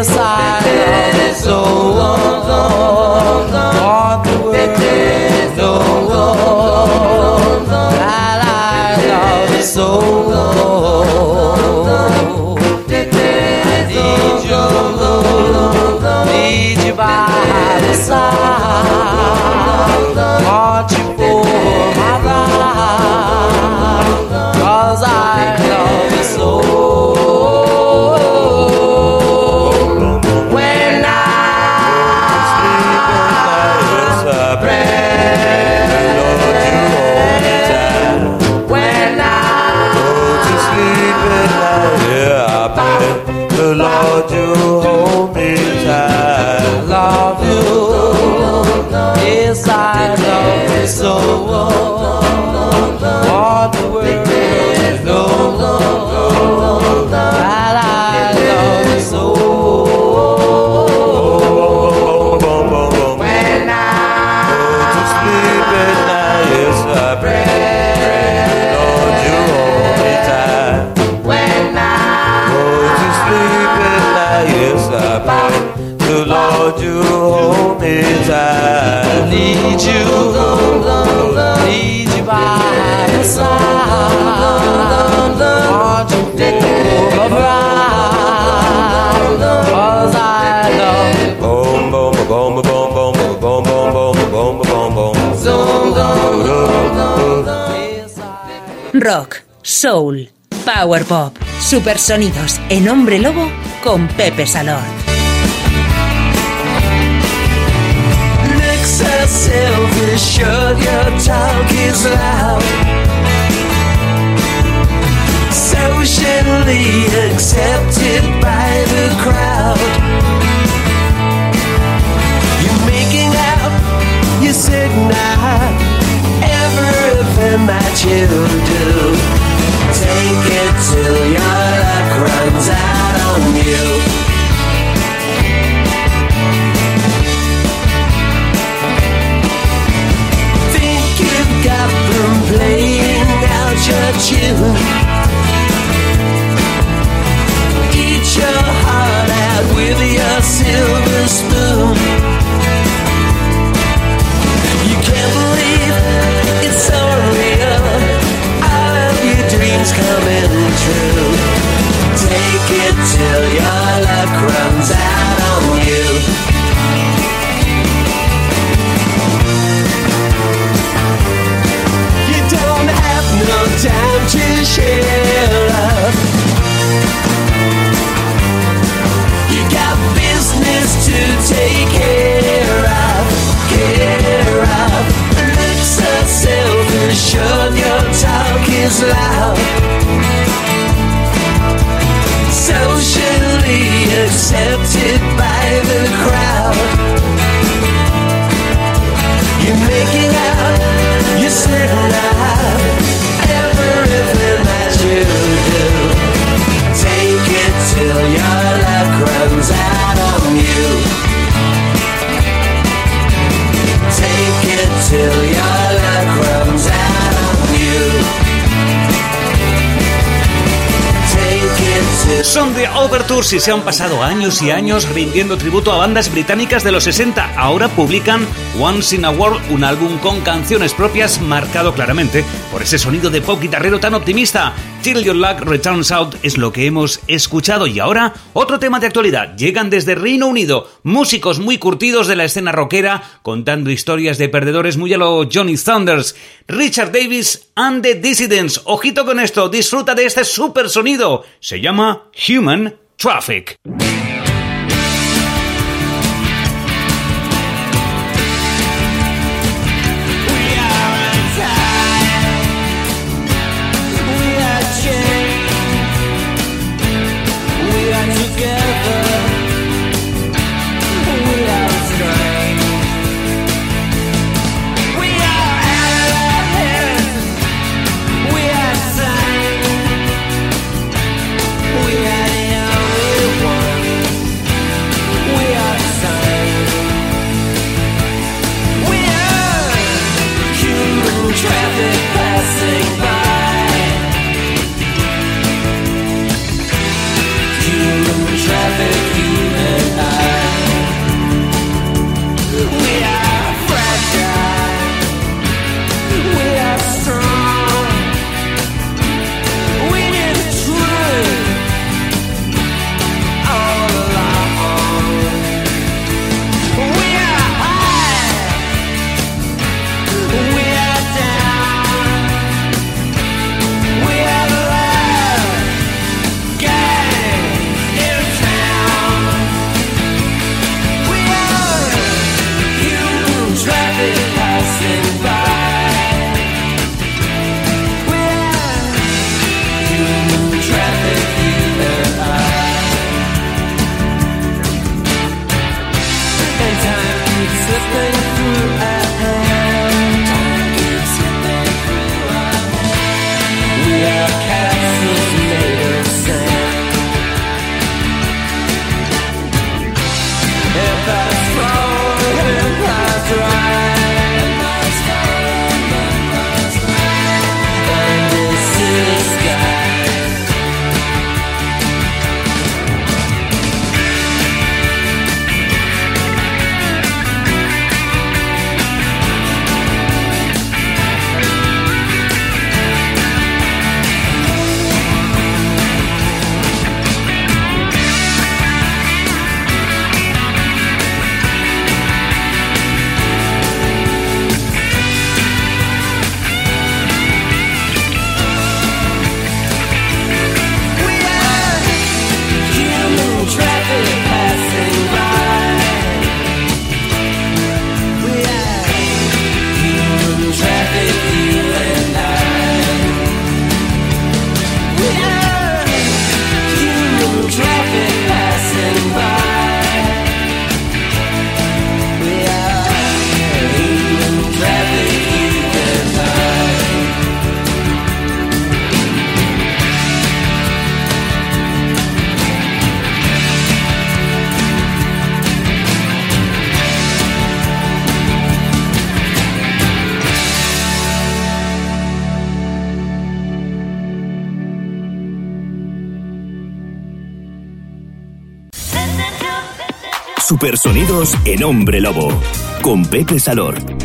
S13: inside. That is so long, long, long.
S9: Rock, soul, power pop, supersonidos en Hombre Lobo con Pepe Salor.
S13: Your talk is loud. Socially accepted by the crowd. You're making out, you. Everything that you do, take it till your luck runs out on you. Tune. Eat your heart out with your silver spoon. You can't believe it's so real. All of your dreams coming true. Take it till your luck runs out on you. To share love. You got business to take care of, care of. Looks so selfish, your talk is loud. Socially accepted by the crowd. You're making out, you're setting out
S7: Son de Overtures y se han pasado años y años rindiendo tributo a bandas británicas de los 60. Ahora publican Once in a World, un álbum con canciones propias marcado claramente por ese sonido de pop guitarrero tan optimista. Till Your Luck Returns Out es lo que hemos escuchado y ahora otro tema de actualidad. Llegan desde Reino Unido músicos muy curtidos de la escena rockera contando historias de perdedores muy a lo Johnny Thunders. Richard Davis and the Dissidents. Ojito con esto, disfruta de este super sonido. Se llama Human Traffic.
S13: Traffic
S14: supersonidos en Hombre Lobo, con Pepe Salor.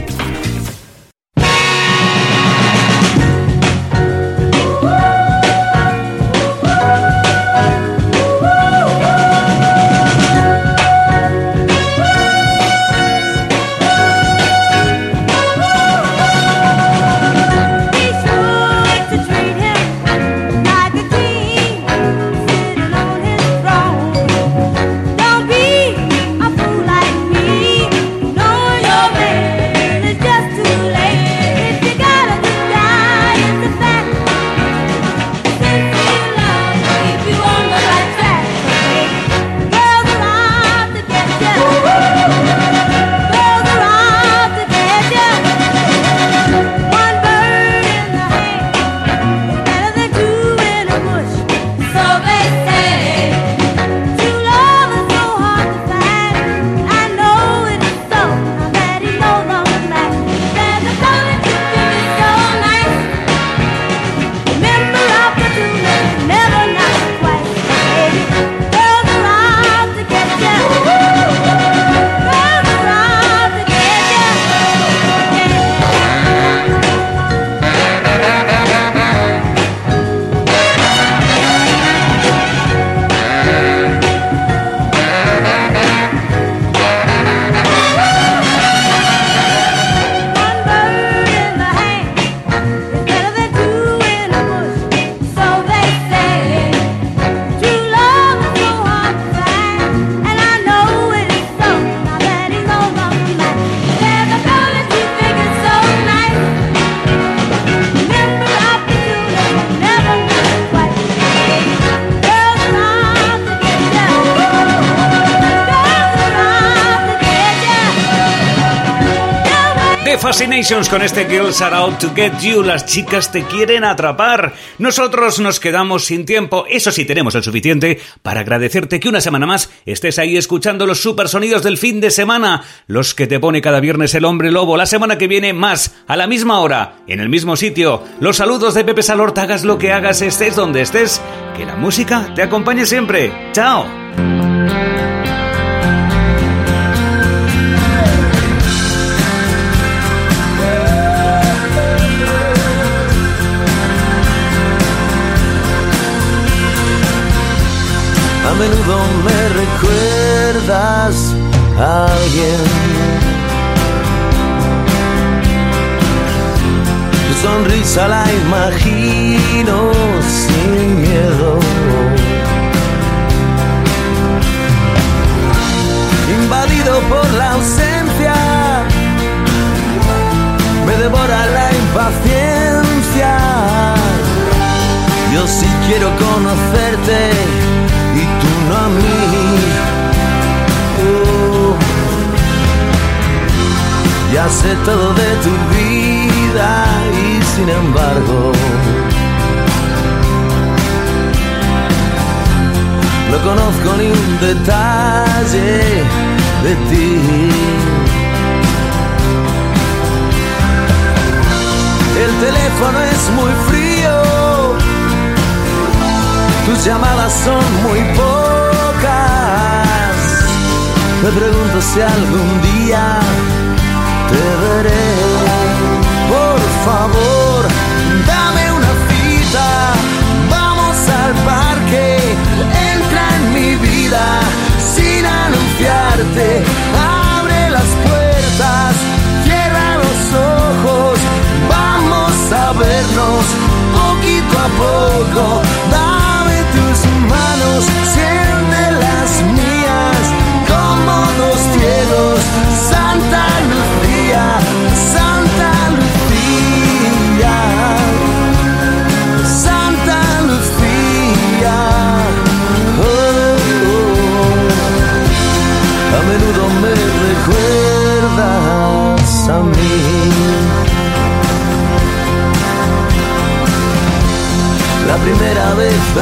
S7: Con este Girls Are Out to Get You. Las chicas te quieren atrapar. Nosotros nos quedamos sin tiempo. Eso sí, tenemos el suficiente para agradecerte que una semana más estés ahí escuchando los supersonidos del fin de semana. Los que te pone cada viernes el hombre lobo. La semana que viene más, a la misma hora, en el mismo sitio. Los saludos de Pepe Salorta. Hagas lo que hagas, estés donde estés. Que la música te acompañe siempre. Chao.
S10: Menudo me recuerdas a alguien. Tu sonrisa la imagino sin miedo. Invadido por la ausencia, me devora la impaciencia. Yo sí quiero conocerte Ya sé todo de tu vida y sin embargo no conozco ni un detalle de ti. El teléfono es muy frío, tus llamadas son muy pocas. Me pregunto si algún día te veré. Por favor, dame una cita. Vamos al parque. Entra en mi vida sin anunciarte. Abre las puertas, cierra los ojos. Vamos a vernos poquito a poco. Dame tus manos,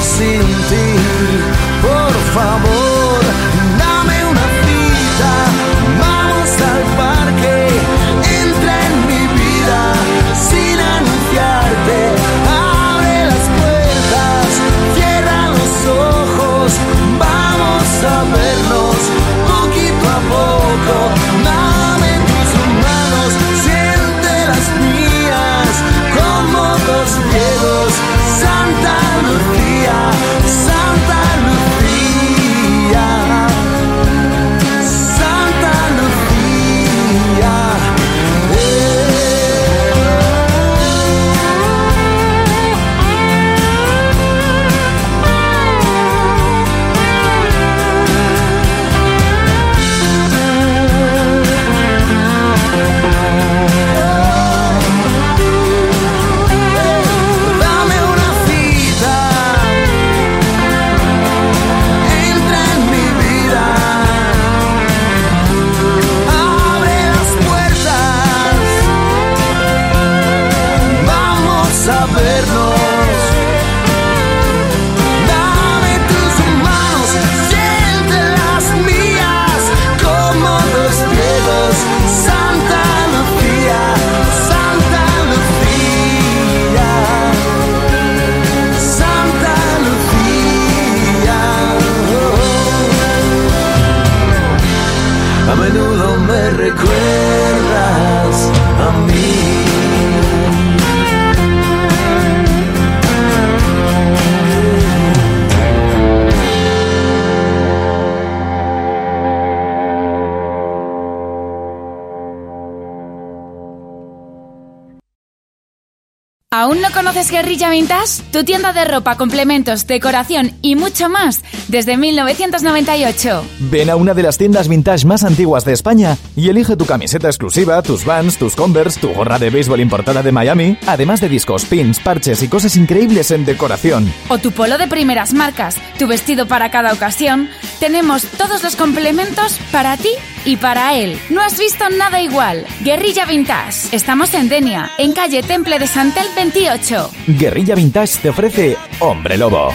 S10: sin ti. Por favor, dame una cita, vamos al parque, entra en mi vida sin anunciarte.
S2: melodía conoces Guerrilla Vintage? Tu tienda de ropa, complementos, decoración y mucho más desde 1998.
S1: Ven a una de las tiendas vintage más antiguas de España y elige tu camiseta exclusiva, tus vans, tus Converse, tu gorra de béisbol importada de Miami, además de discos, pins, parches y cosas increíbles en decoración.
S2: O tu polo de primeras marcas, tu vestido para cada ocasión. Tenemos todos los complementos para ti y para él. No has visto nada igual. Guerrilla Vintage. Estamos en Denia, en calle Temple de Santel 28.
S1: Guerrilla Vintage te ofrece Hombre Lobo.